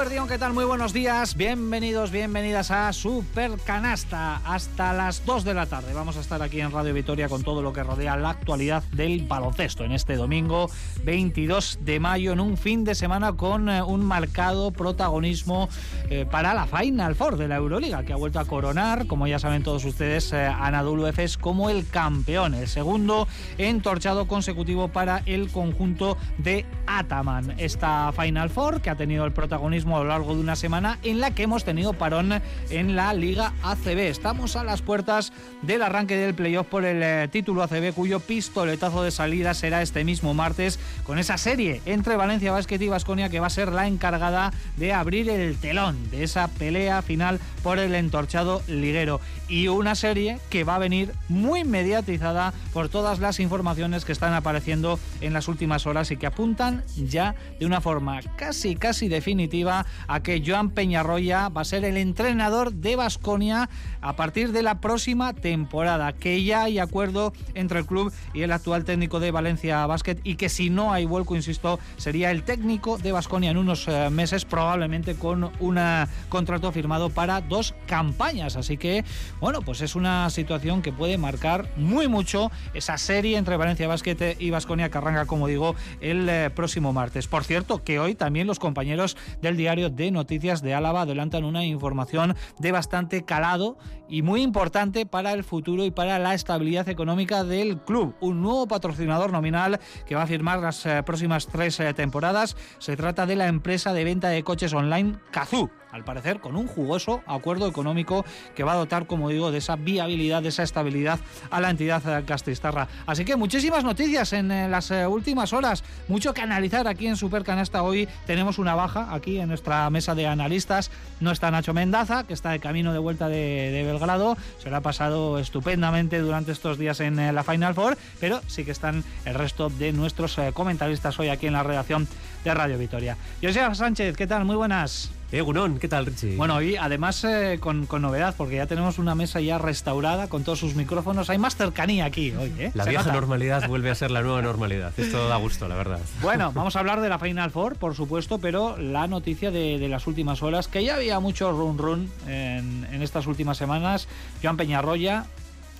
Eguardión, ¿qué tal? Muy buenos días. Bienvenidos, bienvenidas a Super Canasta. Hasta las 2 de la tarde vamos a estar aquí en Radio Vitoria con todo lo que rodea la actualidad del baloncesto en este domingo 22 de mayo, en un fin de semana con eh, un marcado protagonismo eh, para la Final Four de la Euroliga, que ha vuelto a coronar, como ya saben todos ustedes, eh, Anadolu Efes como el campeón. El segundo entorchado consecutivo para el conjunto de Ataman. Esta Final Four que ha tenido el protagonismo a lo largo de una semana en la que hemos tenido parón en la Liga ACB. Estamos a las puertas del arranque del playoff por el título ACB cuyo pistoletazo de salida será este mismo martes con esa serie entre Valencia Basket y Vasconia que va a ser la encargada de abrir el telón de esa pelea final por el entorchado liguero. Y una serie que va a venir muy mediatizada por todas las informaciones que están apareciendo en las últimas horas y que apuntan ya de una forma casi casi definitiva a que Joan Peñarroya va a ser el entrenador de Basconia a partir de la próxima temporada, que ya hay acuerdo entre el club y el actual técnico de Valencia Basket y que si no hay vuelco, insisto, sería el técnico de Basconia en unos eh, meses, probablemente con un contrato firmado para dos campañas. Así que, bueno, pues es una situación que puede marcar muy mucho esa serie entre Valencia Basket y Basconia que arranca, como digo, el eh, próximo martes. Por cierto, que hoy también los compañeros del diario de Noticias de Álava adelantan una información de bastante calado y muy importante para el futuro y para la estabilidad económica del club. Un nuevo patrocinador nominal que va a firmar las eh, próximas tres eh, temporadas. Se trata de la empresa de venta de coches online Kazoo al parecer con un jugoso acuerdo económico que va a dotar, como digo, de esa viabilidad, de esa estabilidad a la entidad castistarra. Así que muchísimas noticias en eh, las eh, últimas horas, mucho que analizar aquí en Supercanasta hoy. Tenemos una baja aquí en nuestra mesa de analistas. No está Nacho Mendaza, que está de camino de vuelta de, Belgrado. Se lo ha pasado estupendamente durante estos días en eh, la Final Four, pero sí que están el resto de nuestros comentaristas hoy aquí en la redacción de Radio Vitoria. José Sánchez, ¿qué tal? Muy buenas. Eh, Gunón, ¿qué tal, Richie? Bueno, y además eh, con, novedad, porque ya tenemos una mesa ya restaurada con todos sus micrófonos. Hay más cercanía aquí hoy, ¿eh? La vieja normalidad vuelve a ser la nueva normalidad. Esto da gusto, la verdad. Bueno, vamos a hablar de la Final Four, por supuesto, pero la noticia de, las últimas horas, que ya había mucho run run en, estas últimas semanas. Joan Peñarroya,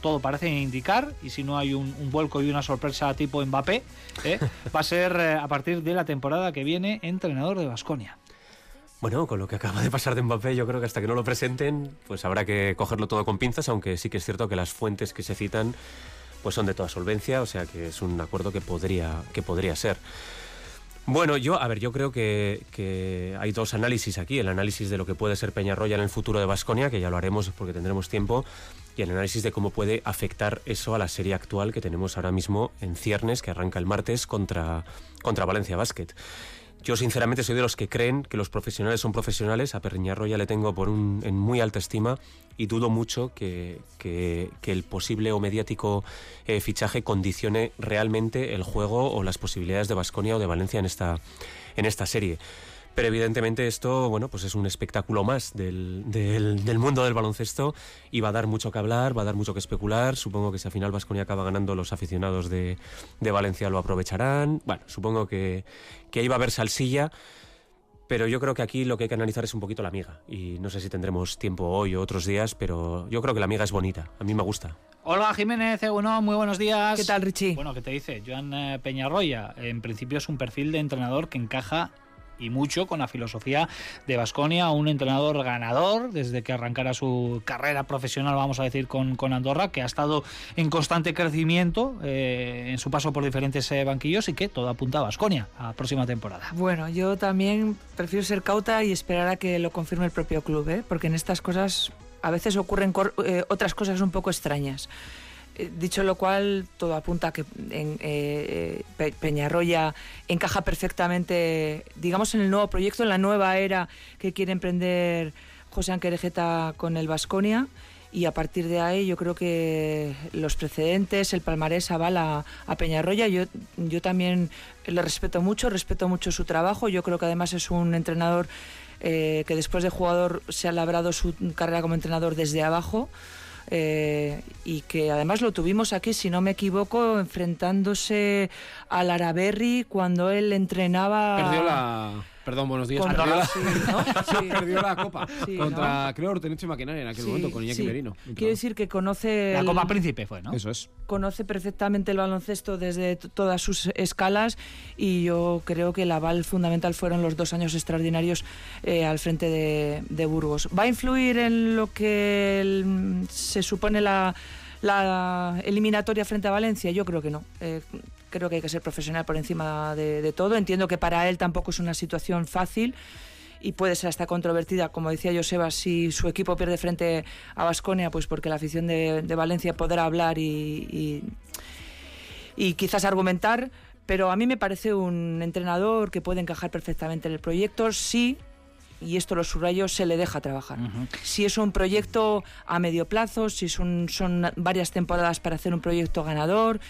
todo parece indicar, y si no hay un, vuelco y una sorpresa tipo Mbappé, ¿eh? va a ser eh, a partir de la temporada que viene entrenador de Basconia. Bueno, con lo que acaba de pasar de Mbappé, yo creo que hasta que no lo presenten, pues habrá que cogerlo todo con pinzas, aunque sí que es cierto que las fuentes que se citan pues son de toda solvencia, o sea que es un acuerdo que podría, que podría ser. Bueno, yo, a ver, yo creo que, que, hay dos análisis aquí. El análisis de lo que puede ser Peñarroya en el futuro de Basconia, que ya lo haremos porque tendremos tiempo, y el análisis de cómo puede afectar eso a la serie actual que tenemos ahora mismo en ciernes, que arranca el martes contra, contra Valencia Basket. Yo sinceramente soy de los que creen que los profesionales son profesionales. A Perriñarro ya le tengo por un, en muy alta estima y dudo mucho que, el posible o mediático eh, fichaje condicione realmente el juego o las posibilidades de Basconia o de Valencia en esta, en esta serie. Pero evidentemente esto, bueno, pues es un espectáculo más del, del, mundo del baloncesto y va a dar mucho que hablar, va a dar mucho que especular. Supongo que si al final Vasconia acaba ganando, los aficionados de, de Valencia lo aprovecharán. Bueno, supongo que, que ahí va a haber salsilla pero yo creo que aquí lo que hay que analizar es un poquito la amiga. Y no sé si tendremos tiempo hoy o otros días, pero yo creo que la amiga es bonita. A mí me gusta. Hola Jiménez, bueno, muy buenos días. ¿Qué tal, Richie? Bueno, ¿qué te dice? Joan eh, Peñarroya, en principio es un perfil de entrenador que encaja y mucho con la filosofía de Basconia, un entrenador ganador desde que arrancara su carrera profesional, vamos a decir, con, con Andorra, que ha estado en constante crecimiento eh, en su paso por diferentes eh, banquillos y que todo apunta a Basconia a próxima temporada. Bueno, yo también prefiero ser cauta y esperar a que lo confirme el propio club, ¿eh? porque en estas cosas a veces ocurren otras cosas un poco extrañas. Eh, dicho lo cual, todo apunta a que en, eh, Peñarroya encaja perfectamente, digamos, en el nuevo proyecto, en la nueva era que quiere emprender José Anquerejeta con el Vasconia. Y a partir de ahí yo creo que los precedentes, el palmarés avala a Peñarroya. Yo, yo también le respeto mucho, respeto mucho su trabajo. Yo creo que además es un entrenador eh, que después de jugador se ha labrado su carrera como entrenador desde abajo. Eh, y que además lo tuvimos aquí, si no me equivoco, enfrentándose al Araberri cuando él entrenaba. Perdió la Perdón, buenos días. Con- Perdió la, sí, ¿no? Sí. perdió la copa Sí, contra, creo, Orteneche Maquinaria en aquel Sí, momento, con Iñaki sí. Merino. Quiero decir que conoce La el- Copa Príncipe fue, ¿no? Eso es. conoce perfectamente el baloncesto desde todas sus escalas y yo creo que el aval fundamental fueron los dos años extraordinarios eh, al frente de, de Burgos. ¿Va a influir en lo que el- se supone la, la eliminatoria frente a Valencia? Yo creo que no. Eh, creo que hay que ser profesional por encima de, de todo. Entiendo que para él tampoco es una situación fácil y puede ser hasta controvertida, como decía Joseba, si su equipo pierde frente a Basconia, pues porque la afición de, de Valencia podrá hablar y, y, y quizás argumentar, pero a mí me parece un entrenador que puede encajar perfectamente en el proyecto si, y esto lo subrayo, se le deja trabajar. Si es un proyecto a medio plazo, si son, son varias temporadas para hacer un proyecto ganador,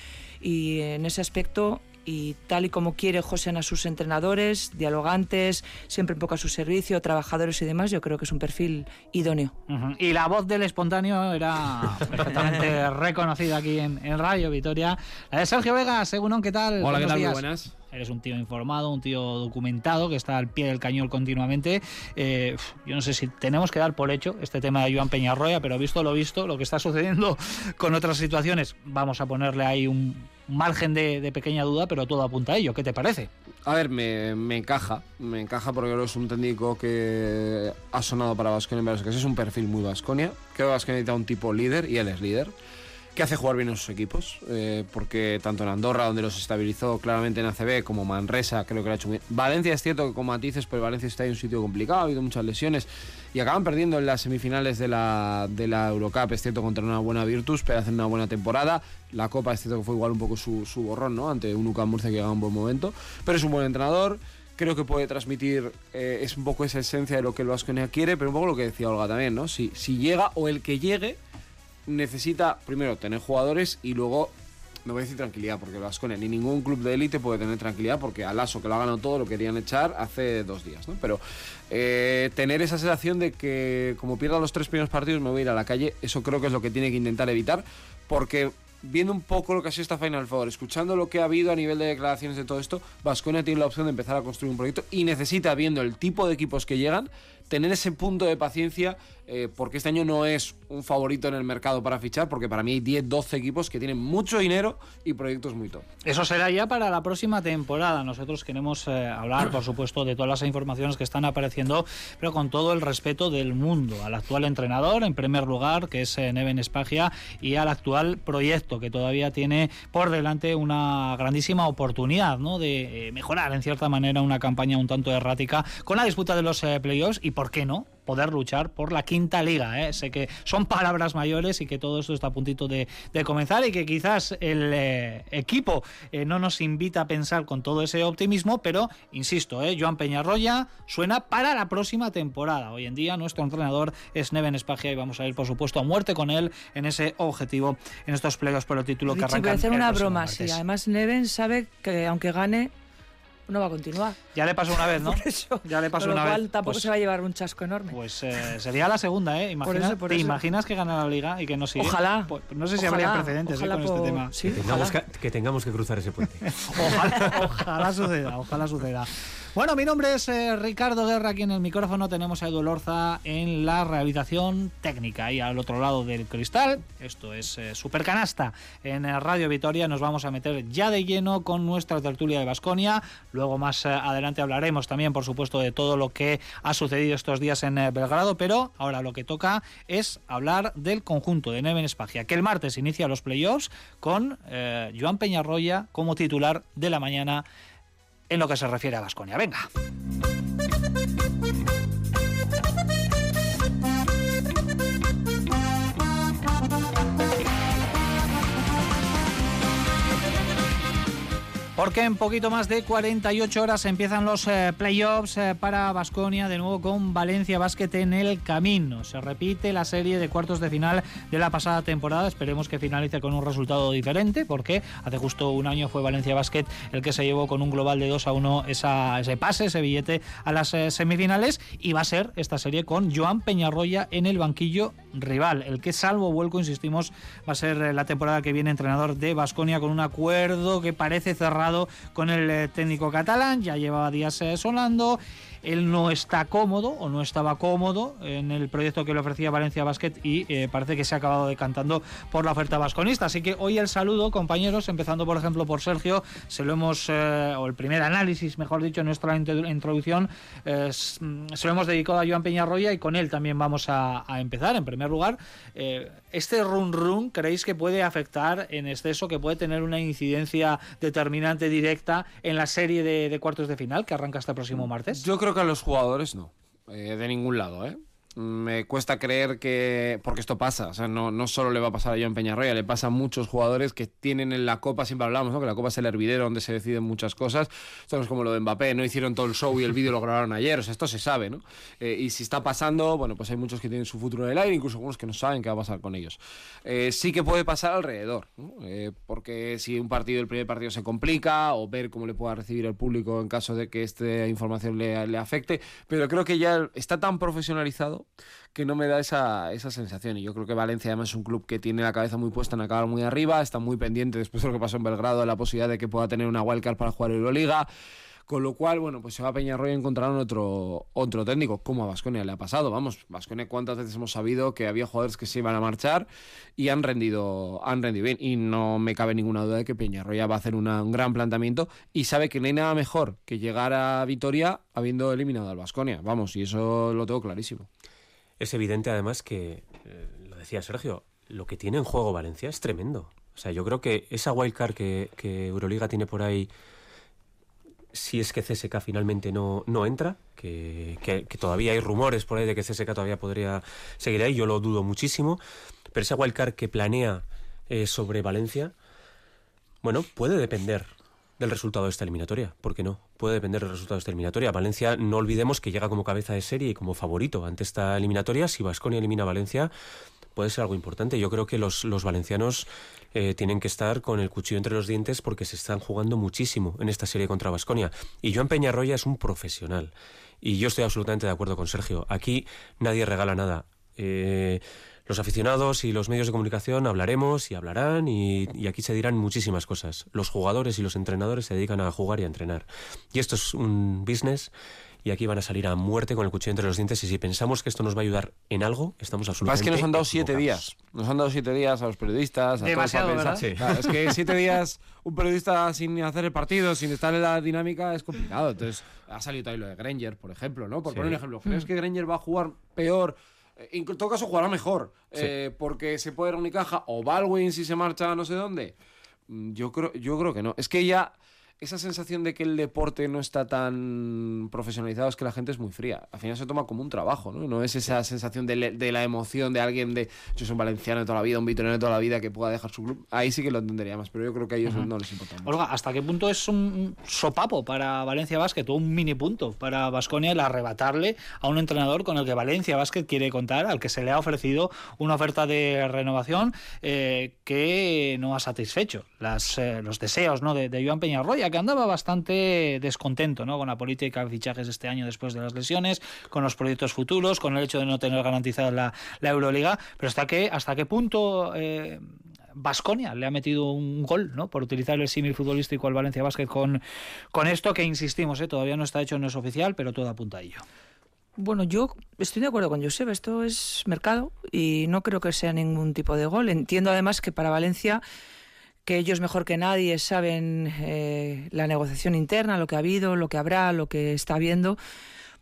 y en ese aspecto y tal y como quiere José a sus entrenadores, dialogantes, siempre un poco a su servicio, trabajadores y demás, yo creo que es un perfil idóneo. Y la voz del espontáneo era perfectamente reconocida aquí en, en Radio Vitoria. La de Sergio Vega, según ¿qué tal? Hola, Buenos ¿qué tal? Muy buenas. Eres un tío informado, un tío documentado que está al pie del cañón continuamente. Eh, yo no sé si tenemos que dar por hecho este tema de Joan Peñarroya, pero visto lo visto, lo que está sucediendo con otras situaciones, vamos a ponerle ahí un margen de, de pequeña duda, pero todo apunta a ello. ¿Qué te parece? A ver, me, me encaja. Me encaja porque creo que es un técnico que ha sonado para Vasconia en ocasiones. Es un perfil muy Vasconia. Creo que Vasconia necesita un tipo líder y él es líder. Que hace jugar bien a sus equipos. eh, porque tanto en Andorra, donde los estabilizó claramente en ACB, como Manresa, creo que lo ha hecho bien. Valencia es cierto que con matices, pero Valencia está en un sitio complicado, ha habido muchas lesiones. Y acaban perdiendo en las semifinales de la, de la Eurocup, es cierto, contra una buena Virtus, pero hacen una buena temporada. La Copa es cierto que fue igual un poco su, su borrón, ¿no? Ante un UCAM Murcia que llega a un buen momento. Pero es un buen entrenador. Creo que puede transmitir, eh, es un poco esa esencia de lo que el Vasconia quiere, pero un poco lo que decía Olga también, ¿no? Si, si llega o el que llegue necesita primero tener jugadores y luego me voy a decir tranquilidad, porque el ni ningún club de élite puede tener tranquilidad, porque al Lasso, que lo ha ganado todo, lo querían echar hace dos días, ¿no? Pero eh, tener esa sensación de que como pierda los tres primeros partidos me voy a ir a la calle, eso creo que es lo que tiene que intentar evitar, porque viendo un poco lo que ha sido esta Final Four, escuchando lo que ha habido a nivel de declaraciones de todo esto, Vasconia tiene la opción de empezar a construir un proyecto y necesita, viendo el tipo de equipos que llegan, tener ese punto de paciencia, eh, porque este año no es un favorito en el mercado para fichar, porque para mí hay 10, 12 equipos que tienen mucho dinero y proyectos muy top. Eso será ya para la próxima temporada. Nosotros queremos eh, hablar, por supuesto, de todas las informaciones que están apareciendo, pero con todo el respeto del mundo. Al actual entrenador, en primer lugar, que es eh, Neven Espagia, y al actual proyecto, que todavía tiene por delante una grandísima oportunidad ¿no? de mejorar, en cierta manera, una campaña un tanto errática con la disputa de los playoffs y, ¿por qué no?, poder luchar por la quinta liga. ¿eh? Sé que son palabras mayores y que todo esto está a puntito de, de comenzar y que quizás el eh, equipo eh, no nos invita a pensar con todo ese optimismo, pero insisto, ¿eh? Joan Peñarroya suena para la próxima temporada. Hoy en día nuestro entrenador es Neven Espagia y vamos a ir, por supuesto, a muerte con él en ese objetivo en estos playoffs por el título que Richie, voy arrancan a hacer una broma, martes. sí. Además, Neven sabe que aunque gane, no va a continuar. Ya le pasó una vez, ¿no? Por eso. Ya le pasó Con lo una cual, vez. tampoco Pues- se va a llevar un chasco enorme. Pues eh, sería la segunda, ¿eh? Imagina- eso, por ¿Te eso. imaginas que gana la liga y que no sigue? Ojalá. Pues, no sé si Ojalá, habría precedentes ¿eh? ojalá con este por- tema. Sí, Tengamos que, que tengamos que cruzar ese puente. Ojalá, ojalá suceda, ojalá suceda. Bueno, mi nombre es eh, Ricardo Guerra, aquí en el micrófono tenemos a Edu Lorza en la rehabilitación técnica. Y al otro lado del cristal, esto es eh, Supercanasta. En eh, Radio Vitoria, nos vamos a meter ya de lleno con nuestra tertulia de Basconia, luego más eh, adelante hablaremos también, por supuesto, de todo lo que ha sucedido estos días en Belgrado, pero ahora lo que toca es hablar del conjunto de Neven Espagia, que el martes inicia los playoffs con Joan Peñarroya como titular de la mañana en lo que se refiere a Vasconia. Venga. Porque en poquito más de 48 horas empiezan los eh, playoffs eh, para Basconia, de nuevo con Valencia Basket en el camino. Se repite la serie de cuartos de final de la pasada temporada. Esperemos que finalice con un resultado diferente, porque hace justo un año fue Valencia Basket el que se llevó con un global de 2 a 1 esa, ese pase, ese billete a las eh, semifinales. Y va a ser esta serie con Joan Peñarroya en el banquillo rival. El que salvo vuelco, insistimos, va a ser la temporada que viene entrenador de Basconia con un acuerdo que parece cerrado con el eh, técnico catalán. Ya llevaba días eh, sonando él no está cómodo o no estaba cómodo en el proyecto que le ofrecía Valencia Basket y eh, parece que se ha acabado decantando por la oferta vasconista. Así que hoy el saludo, compañeros, empezando por ejemplo por Sergio, se lo hemos, eh, o el primer análisis, mejor dicho, en nuestra introducción, eh, se lo hemos dedicado a Joan Peñarroya y con él también vamos a, empezar. En primer lugar, este run run, ¿creéis que puede afectar en exceso, que puede tener una incidencia determinante directa en la serie de, de cuartos de final que arranca este próximo martes? Yo creo creo que a los jugadores no. Eh, de ningún lado, ¿eh? Me cuesta creer que. Porque esto pasa. O sea, no, no solo le va a pasar a John Peñarroya, le pasa a muchos jugadores que tienen en la Copa, siempre hablamos, ¿no? Que la Copa es el hervidero donde se deciden muchas cosas. Esto es como lo de Mbappé, no hicieron todo el show y el vídeo lo grabaron ayer. O sea, esto se sabe, ¿no? Eh, y si está pasando, bueno, pues hay muchos que tienen su futuro en el aire, incluso algunos que no saben qué va a pasar con ellos. Eh, sí que puede pasar alrededor, eh, porque si un partido, el primer partido se complica, o ver cómo le pueda recibir el público en caso de que esta información le, le afecte, pero creo que ya está tan profesionalizado que no me da esa, esa sensación. Y yo creo que Valencia además es un club que tiene la cabeza muy puesta en acabar muy arriba, está muy pendiente después de lo que pasó en Belgrado de la posibilidad de que pueda tener una wildcard para jugar Euroliga. Con lo cual, bueno, pues se va a Peñarroya y encontraron otro, otro técnico, como a Vasconia le ha pasado. Vamos, Vasconia, ¿cuántas veces hemos sabido que había jugadores que se iban a marchar y han rendido, han rendido bien? Y no me cabe ninguna duda de que Peñarroya va a hacer un gran planteamiento y sabe que no hay nada mejor que llegar a Vitoria habiendo eliminado al Vasconia. Vamos, y eso lo tengo clarísimo. Es evidente además que, eh, lo decía Sergio, lo que tiene en juego Valencia es tremendo. O sea, yo creo que esa wildcard que, que Euroliga tiene por ahí, si es que CSK finalmente no, no entra, que, que, todavía hay rumores por ahí de que CSK todavía podría seguir ahí, yo lo dudo muchísimo, pero esa wildcard que planea eh, sobre Valencia, bueno, puede depender del resultado de esta eliminatoria. ¿Por qué no? Puede depender del resultado de esta eliminatoria. Valencia, no olvidemos que llega como cabeza de serie y como favorito ante esta eliminatoria. Si Vasconia elimina a Valencia, puede ser algo importante. Yo creo que los, los valencianos eh, tienen que estar con el cuchillo entre los dientes porque se están jugando muchísimo en esta serie contra Vasconia. Y Joan Peñarroya es un profesional. Y yo estoy absolutamente de acuerdo con Sergio. Aquí nadie regala nada. Eh, los aficionados y los medios de comunicación hablaremos y hablarán y, aquí se dirán muchísimas cosas. Los jugadores y los entrenadores se dedican a jugar y a entrenar. Y esto es un business y aquí van a salir a muerte con el cuchillo entre los dientes y si pensamos que esto nos va a ayudar en algo, estamos absolutamente Es que nos han dado siete días. Nos han dado siete días a los periodistas, a Demasiado, todos es que siete días un periodista sin hacer el partido, sin estar en la dinámica, es complicado. Entonces, ha salido ahí lo de Granger, por ejemplo, ¿no? Por poner un ejemplo. ¿Crees que Granger va a jugar peor en todo caso jugará mejor, eh, porque se puede ir a Unicaja o Baldwin si se marcha no sé dónde. Mm, yo creo, yo creo que no. Es que ya esa sensación de que el deporte no está tan profesionalizado es que la gente es muy fría. Al final se toma como un trabajo, ¿no? No es esa sensación de, la emoción de alguien de yo soy un valenciano de toda la vida, un vitoriano de toda la vida que pueda dejar su club. Ahí sí que lo entendería más, pero yo creo que a ellos no les importa mucho. Olga, ¿hasta qué punto es un sopapo para Valencia Basket o un mini punto para Vasconia el arrebatarle a un entrenador con el que Valencia Basket quiere contar, al que se le ha ofrecido una oferta de renovación eh, que no ha satisfecho las, eh, los deseos ¿no? de, de Joan Peñarroya? Que andaba bastante descontento ¿no? con la política de fichajes este año después de las lesiones, con los proyectos futuros, con el hecho de no tener garantizada la, Euroliga, pero hasta qué, hasta qué punto... Eh, le ha metido un gol, ¿no? Por utilizar el símil futbolístico al Valencia Basket con, con esto que insistimos, ¿eh? todavía no está hecho, no es oficial, pero todo apunta a ello. Bueno, yo estoy de acuerdo con Josep, esto es mercado y no creo que sea ningún tipo de gol. Entiendo además que para Valencia que ellos mejor que nadie saben eh, la negociación interna, lo que ha habido, lo que habrá, lo que está habiendo,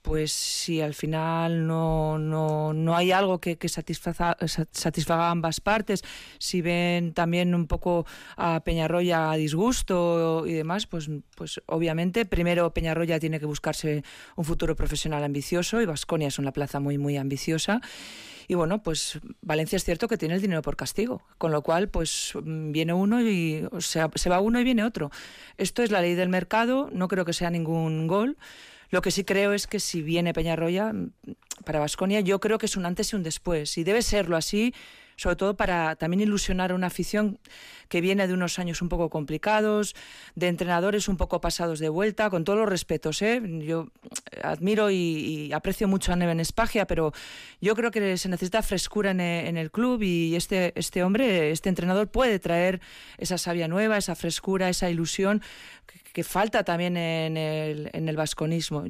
pues si al final no, no, no hay algo que, que satisfaga, satisfaga, ambas partes, si ven también un poco a Peñarroya a disgusto y demás, pues, pues obviamente primero Peñarroya tiene que buscarse un futuro profesional ambicioso y Vasconia es una plaza muy, muy ambiciosa. Y bueno, pues Valencia es cierto que tiene el dinero por castigo, con lo cual pues viene uno y se va uno y viene otro. Esto es la ley del mercado, no creo que sea ningún gol. Lo que sí creo es que si viene Peñarroya para Vasconia, yo creo que es un antes y un después. Y debe serlo así sobre todo para también ilusionar a una afición que viene de unos años un poco complicados, de entrenadores un poco pasados de vuelta, con todos los respetos. ¿eh? Yo admiro y, aprecio mucho a Neven Espagia, pero yo creo que se necesita frescura en el, club y este, este hombre, este entrenador puede traer esa savia nueva, esa frescura, esa ilusión que, falta también en el, en el vasconismo.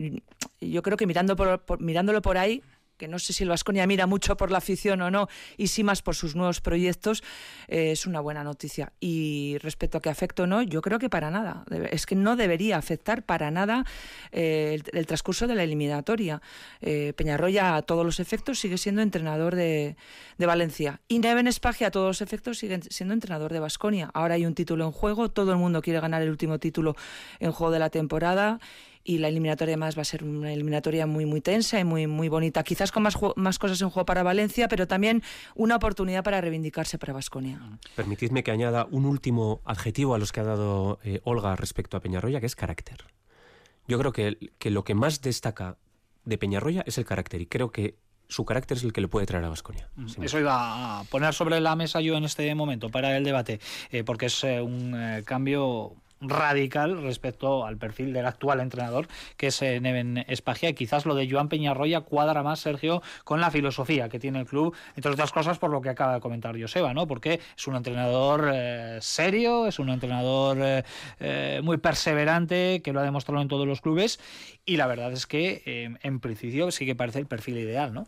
Yo creo que mirando mirándolo por ahí que no sé si el Vasconia mira mucho por la afición o no, y sí más por sus nuevos proyectos, eh, es una buena noticia. Y respecto a que afecte o no, yo creo que para nada. Es que no debería afectar para nada eh, el, transcurso de la eliminatoria. Eh, Peñarroya, a todos los efectos, sigue siendo entrenador de, de Valencia. Y Neven Espagia, a todos los efectos, sigue siendo entrenador de Vasconia. Ahora hay un título en juego, todo el mundo quiere ganar el último título en juego de la temporada y la eliminatoria además va a ser una eliminatoria muy muy tensa y muy muy bonita. Quizás con más, más cosas en juego para Valencia, pero también una oportunidad para reivindicarse para Vasconia. Permitidme que añada un último adjetivo a los que ha dado eh, Olga respecto a Peñarroya, que es carácter. Yo creo que, que lo que más destaca de Peñarroya es el carácter y creo que su carácter es el que le puede traer a Vasconia. Mm, eso iba a poner sobre la mesa yo en este momento para el debate, eh, porque es eh, un cambio radical respecto al perfil del actual entrenador, que es eh, Neven Espagia. Y quizás lo de Joan Peñarroya cuadra más, Sergio, con la filosofía que tiene el club, entre otras cosas por lo que acaba de comentar Joseba, ¿no? Porque es un entrenador eh, serio, es un entrenador eh, muy perseverante, que lo ha demostrado en todos los clubes, y la verdad es que en principio sí que parece el perfil ideal, ¿no?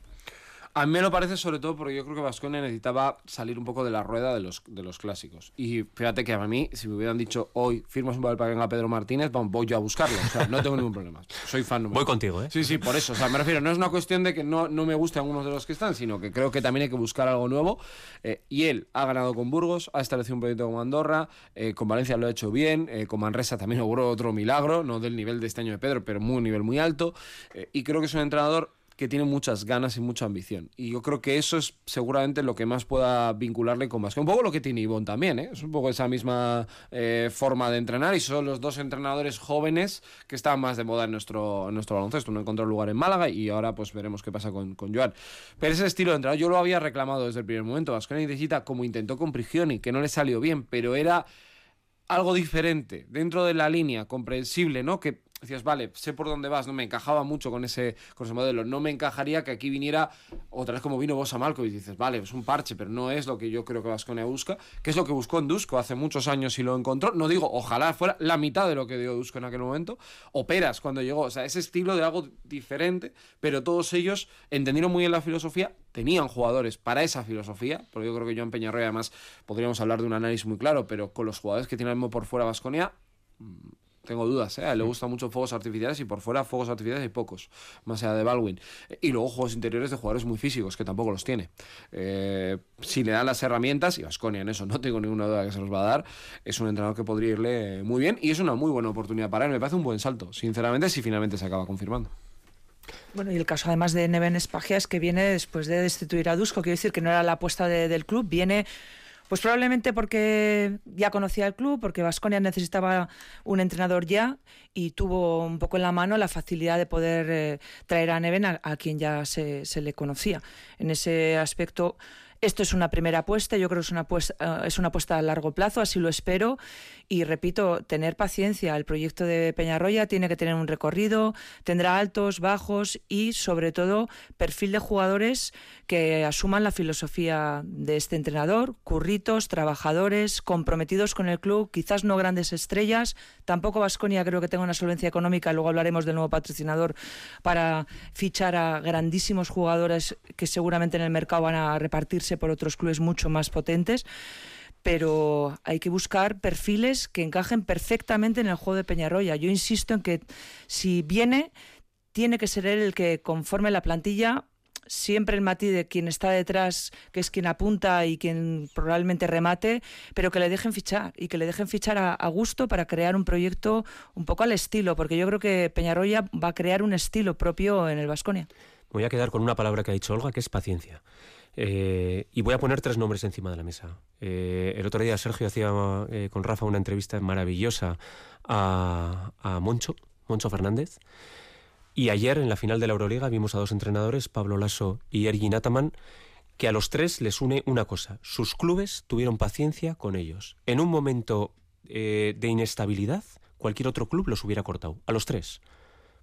A mí me lo parece sobre todo porque yo creo que Vasconia necesitaba salir un poco de la rueda de los, de los clásicos. Y fíjate que a mí, si me hubieran dicho hoy firmas un papel para que venga Pedro Martínez, voy yo a buscarlo. O sea, no tengo ningún problema. Soy fan. voy contigo, ¿eh? Sí, sí, por eso. O sea, me refiero, no es una cuestión de que no, no me gusten algunos de los que están, sino que creo que también hay que buscar algo nuevo. Eh, y él ha ganado con Burgos, ha establecido un proyecto con Andorra, eh, con Valencia lo ha hecho bien, eh, con Manresa también logró otro milagro, no del nivel de este año de Pedro, pero muy un nivel muy alto. y creo que es un entrenador que tiene muchas ganas y mucha ambición. Y yo creo que eso es seguramente lo que más pueda vincularle con Vasconia. Un poco lo que tiene Ivonne también, ¿eh? es un poco esa misma eh, forma de entrenar y son los dos entrenadores jóvenes que están más de moda en nuestro, nuestro baloncesto. Uno encontró lugar en Málaga y ahora pues veremos qué pasa con, con Joan. Pero ese estilo de entrenador yo lo había reclamado desde el primer momento. Vasconia necesita, como intentó con Prigioni, que no le salió bien, pero era algo diferente, dentro de la línea, comprensible, ¿no? Que decías, vale, sé por dónde vas, no me encajaba mucho con ese, con ese modelo. No me encajaría que aquí viniera otra vez como vino Bosa y dices, vale, es un parche, pero no es lo que yo creo que Vasconia busca, que es lo que buscó en Dusko hace muchos años y lo encontró. No digo, ojalá fuera la mitad de lo que dio Dusko en aquel momento. Operas cuando llegó, o sea, ese estilo de algo diferente, pero todos ellos entendieron muy bien la filosofía, tenían jugadores para esa filosofía, porque yo creo que yo en Peñarroya además podríamos hablar de un análisis muy claro, pero con los jugadores que tiene mismo por fuera Vasconia tengo dudas, ¿eh? le gustan mucho fuegos artificiales y por fuera fuegos artificiales hay pocos, más allá de Baldwin. Y luego juegos interiores de jugadores muy físicos, que tampoco los tiene. Eh, si le dan las herramientas, y Vasconia en eso no tengo ninguna duda que se los va a dar, es un entrenador que podría irle muy bien y es una muy buena oportunidad para él. Me parece un buen salto, sinceramente, si finalmente se acaba confirmando. Bueno, y el caso además de Neven Espagia es que viene después de destituir a Dusko, quiero decir que no era la apuesta del club, viene pues probablemente porque ya conocía el club, porque Vasconia necesitaba un entrenador ya y tuvo un poco en la mano la facilidad de poder eh, traer a Neven a, quien ya se, se, le conocía. En ese aspecto esto es una primera apuesta, yo creo que es una apuesta, eh, es una apuesta a largo plazo, así lo espero. Y repito, tener paciencia. El proyecto de Peñarroya tiene que tener un recorrido, tendrá altos, bajos y, sobre todo, perfil de jugadores que asuman la filosofía de este entrenador, curritos, trabajadores, comprometidos con el club, quizás no grandes estrellas. Tampoco Vasconia creo que tenga una solvencia económica, luego hablaremos del nuevo patrocinador para fichar a grandísimos jugadores que seguramente en el mercado van a repartirse por otros clubes mucho más potentes pero hay que buscar perfiles que encajen perfectamente en el juego de Peñarroya. Yo insisto en que si viene, tiene que ser él el que conforme la plantilla, siempre el matiz de quien está detrás, que es quien apunta y quien probablemente remate, pero que le dejen fichar y que le dejen fichar a, a gusto para crear un proyecto un poco al estilo, porque yo creo que Peñarroya va a crear un estilo propio en el Vasconia. Voy a quedar con una palabra que ha dicho Olga, que es paciencia. Eh, y voy a poner tres nombres encima de la mesa. Eh, el otro día Sergio hacía eh, con Rafa una entrevista maravillosa a, Moncho, Moncho Fernández. Y ayer, en la final de la Euroliga, vimos a dos entrenadores, Pablo Lasso y Ergin Ataman, que a los tres les une una cosa. Sus clubes tuvieron paciencia con ellos. En un momento de inestabilidad, cualquier otro club los hubiera cortado. A los tres.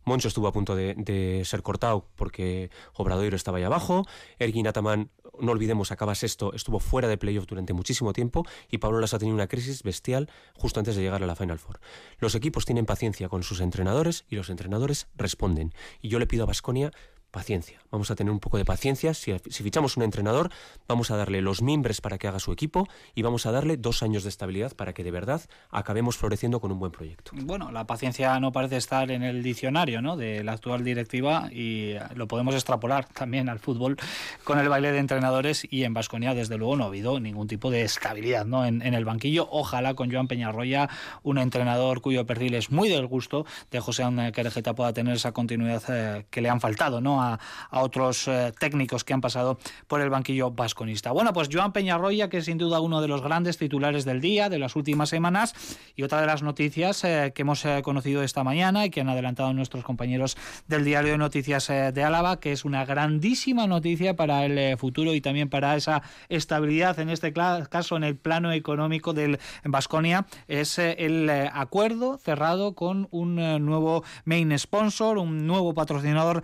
Moncho estuvo a punto de, ser cortado porque Obradoiro estaba ahí abajo. Ergin Ataman, no olvidemos, acaba sexto, estuvo fuera de playoff durante muchísimo tiempo. Y Pablo Las ha tenido una crisis bestial justo antes de llegar a la Final Four. Los equipos tienen paciencia con sus entrenadores y los entrenadores responden. Y yo le pido a Basconia paciencia. Vamos a tener un poco de paciencia. Si, fichamos un entrenador, vamos a darle los mimbres para que haga su equipo y vamos a darle dos años de estabilidad para que de verdad acabemos floreciendo con un buen proyecto. Bueno, la paciencia no parece estar en el diccionario ¿no? de la actual directiva y lo podemos extrapolar también al fútbol con el baile de entrenadores y en Vasconia desde luego no ha habido ningún tipo de estabilidad ¿no? en, el banquillo. Ojalá con Joan Peñarroya, un entrenador cuyo perfil es muy del gusto de José Ángel Querejeta pueda tener esa continuidad eh, que le han faltado ¿no? A otros eh, técnicos que han pasado por el banquillo vasconista. Bueno, pues Joan Peñarroya, que es sin duda uno de los grandes titulares del día, de las últimas semanas, y otra de las noticias eh, que hemos eh, conocido esta mañana y que han adelantado nuestros compañeros del diario de noticias eh, de Álava, que es una grandísima noticia para el eh, futuro y también para esa estabilidad, en este caso en el plano económico del Vasconia, es eh, el acuerdo cerrado con un nuevo main sponsor, un nuevo patrocinador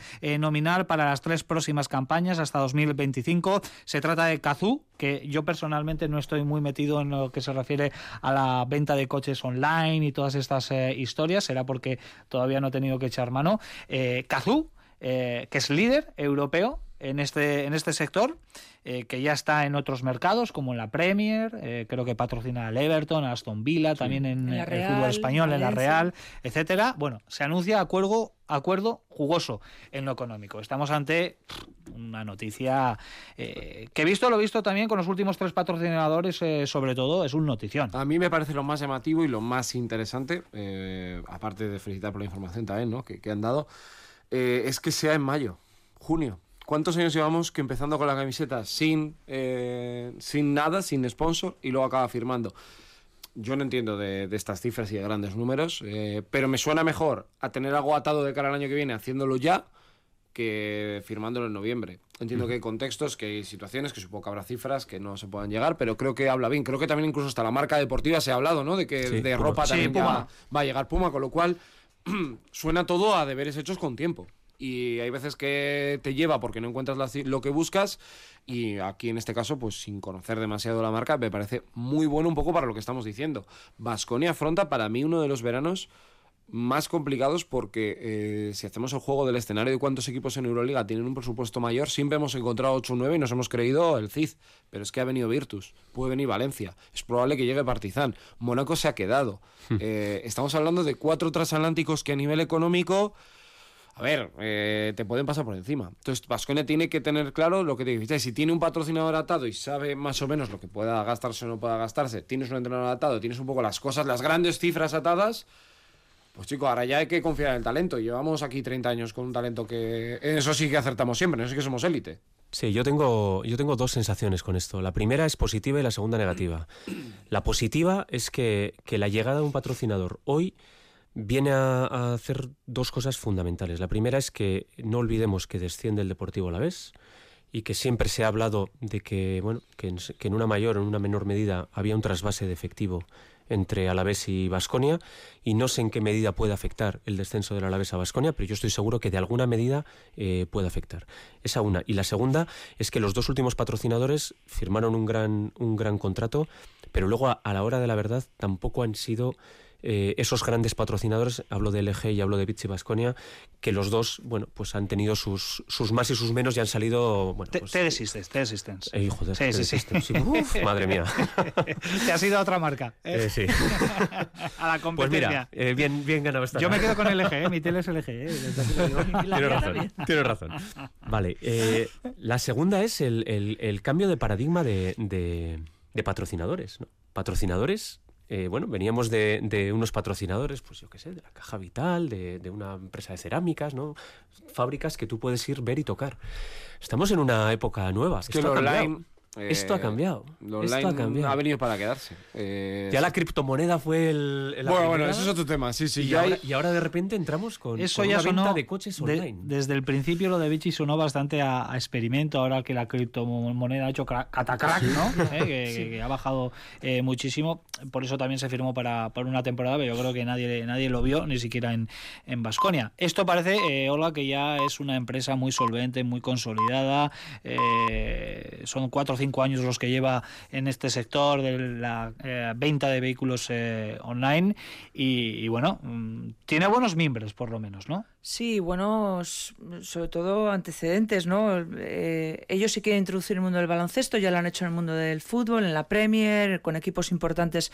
para las tres próximas campañas hasta 2025. Se trata de Kazoo, que yo personalmente no estoy muy metido en lo que se refiere a la venta de coches online y todas estas eh, historias, será porque todavía no he tenido que echar mano. Eh, eh, que es líder europeo en este, en este sector, eh, que ya está en otros mercados, como en la Premier, eh, creo que patrocina al Everton, a Aston Villa, sí. también en, en el Real, fútbol español, Valencia. en la Real, etcétera. Bueno, se anuncia acuerdo, acuerdo jugoso en lo económico. Estamos ante una noticia eh, que visto lo visto también con los últimos tres patrocinadores, eh, sobre todo, es un notición. A mí me parece lo más llamativo y lo más interesante, eh, aparte de felicitar por la información también ¿no? que, que han dado, eh, es que sea en mayo, junio. ¿Cuántos años llevamos que empezando con la camiseta sin, eh, sin nada, sin sponsor, y luego acaba firmando? Yo no entiendo de, de estas cifras y de grandes números, eh, pero me suena mejor a tener algo atado de cara al año que viene haciéndolo ya que firmándolo en noviembre. Entiendo que hay contextos, que hay situaciones, que supongo que habrá cifras que no se puedan llegar, pero creo que habla bien. Creo que también incluso hasta la marca deportiva se ha hablado, ¿no? De que Sí, de ropa Sí, también Puma. ya va a llegar Puma, con lo cual suena todo a deberes hechos con tiempo. Y hay veces que te lleva porque no encuentras la lo que buscas y aquí en este caso, pues sin conocer demasiado la marca, me parece muy bueno un poco para lo que estamos diciendo. Vasconia afronta para mí uno de los veranos más complicados porque eh, si hacemos el juego del escenario de cuántos equipos en Euroliga tienen un presupuesto mayor, siempre hemos encontrado 8 o 9 y nos hemos creído el CID. Pero es que ha venido Virtus, puede venir Valencia, es probable que llegue Partizan, Mónaco se ha quedado. Eh, estamos hablando de cuatro transatlánticos que a nivel económico... A ver, eh, te pueden pasar por encima. Entonces, Vasconia tiene que tener claro lo que te dijiste. Si tiene un patrocinador atado y sabe más o menos lo que pueda gastarse o no pueda gastarse, tienes un entrenador atado, tienes un poco las cosas, las grandes cifras atadas, pues chico, ahora ya hay que confiar en el talento. Llevamos aquí 30 años con un talento que... en Eso sí que acertamos siempre, en eso sí que somos élite. Sí, yo tengo, yo tengo dos sensaciones con esto. La primera es positiva y la segunda negativa. La positiva es que, que la llegada de un patrocinador hoy viene a, a hacer dos cosas fundamentales. La primera es que no olvidemos que desciende el Deportivo Alavés y que siempre se ha hablado de que, bueno, que en, una mayor o en una menor medida había un trasvase de efectivo entre Alavés y Basconia y no sé en qué medida puede afectar el descenso del Alavés a Basconia, pero yo estoy seguro que de alguna medida eh, puede afectar. Esa una. Y la segunda es que los dos últimos patrocinadores firmaron un gran, un gran contrato, pero luego a, a la hora de la verdad tampoco han sido eh, esos grandes patrocinadores, hablo de LG y hablo de Vichy Basconia, que los dos, bueno, pues han tenido sus, sus más y sus menos y han salido, bueno, pues, te desistes, te desistes. eh, Sí, sí, sí. Uf, madre mía. Te has ido a otra marca. ¿eh? Sí. a la Pues competencia. mira, eh, bien, bien ganado esta. Yo me quedo con LG, mi tele es LG. Y Tienes razón, tienes razón. Vale, la segunda es el, el- el cambio de paradigma de, de- de patrocinadores. ¿no? Patrocinadores, eh, bueno, veníamos de, de unos patrocinadores, pues yo qué sé, de la Caja Vital, de, de una empresa de cerámicas, ¿no? Fábricas que tú puedes ir, ver y tocar. Estamos en una época nueva. Es que Esto lo ha Esto ha cambiado. Lo Esto online ha cambiado. ha venido para quedarse. Eh, Ya la criptomoneda fue el. el- Bueno, bueno, eso es otro tema. Sí, sí. y, ya ahora, hay- y ahora de repente entramos con, Eso con ya una venta de coches de- online. desde el principio lo de Vichy sonó bastante a, a experimento ahora que la criptomoneda ha hecho cra- catacrack, ¿no? Eh, que, que- que ha bajado eh, muchísimo. Por eso también se firmó para, para una temporada, pero yo creo que nadie, nadie lo vio, ni siquiera en, en Basconia. Esto parece, eh, Olga, que ya es una empresa muy solvente, muy consolidada. eh, son cuatro o cinco años los que lleva en este sector de la eh, venta de vehículos eh, online. Y, bueno, mm, tiene buenos mimbres, por lo menos, ¿no? Sí, buenos, sobre todo antecedentes, ¿no? Eh, ellos sí quieren introducir el mundo del baloncesto, ya lo han hecho en el mundo del fútbol, en la Premier, con equipos importantes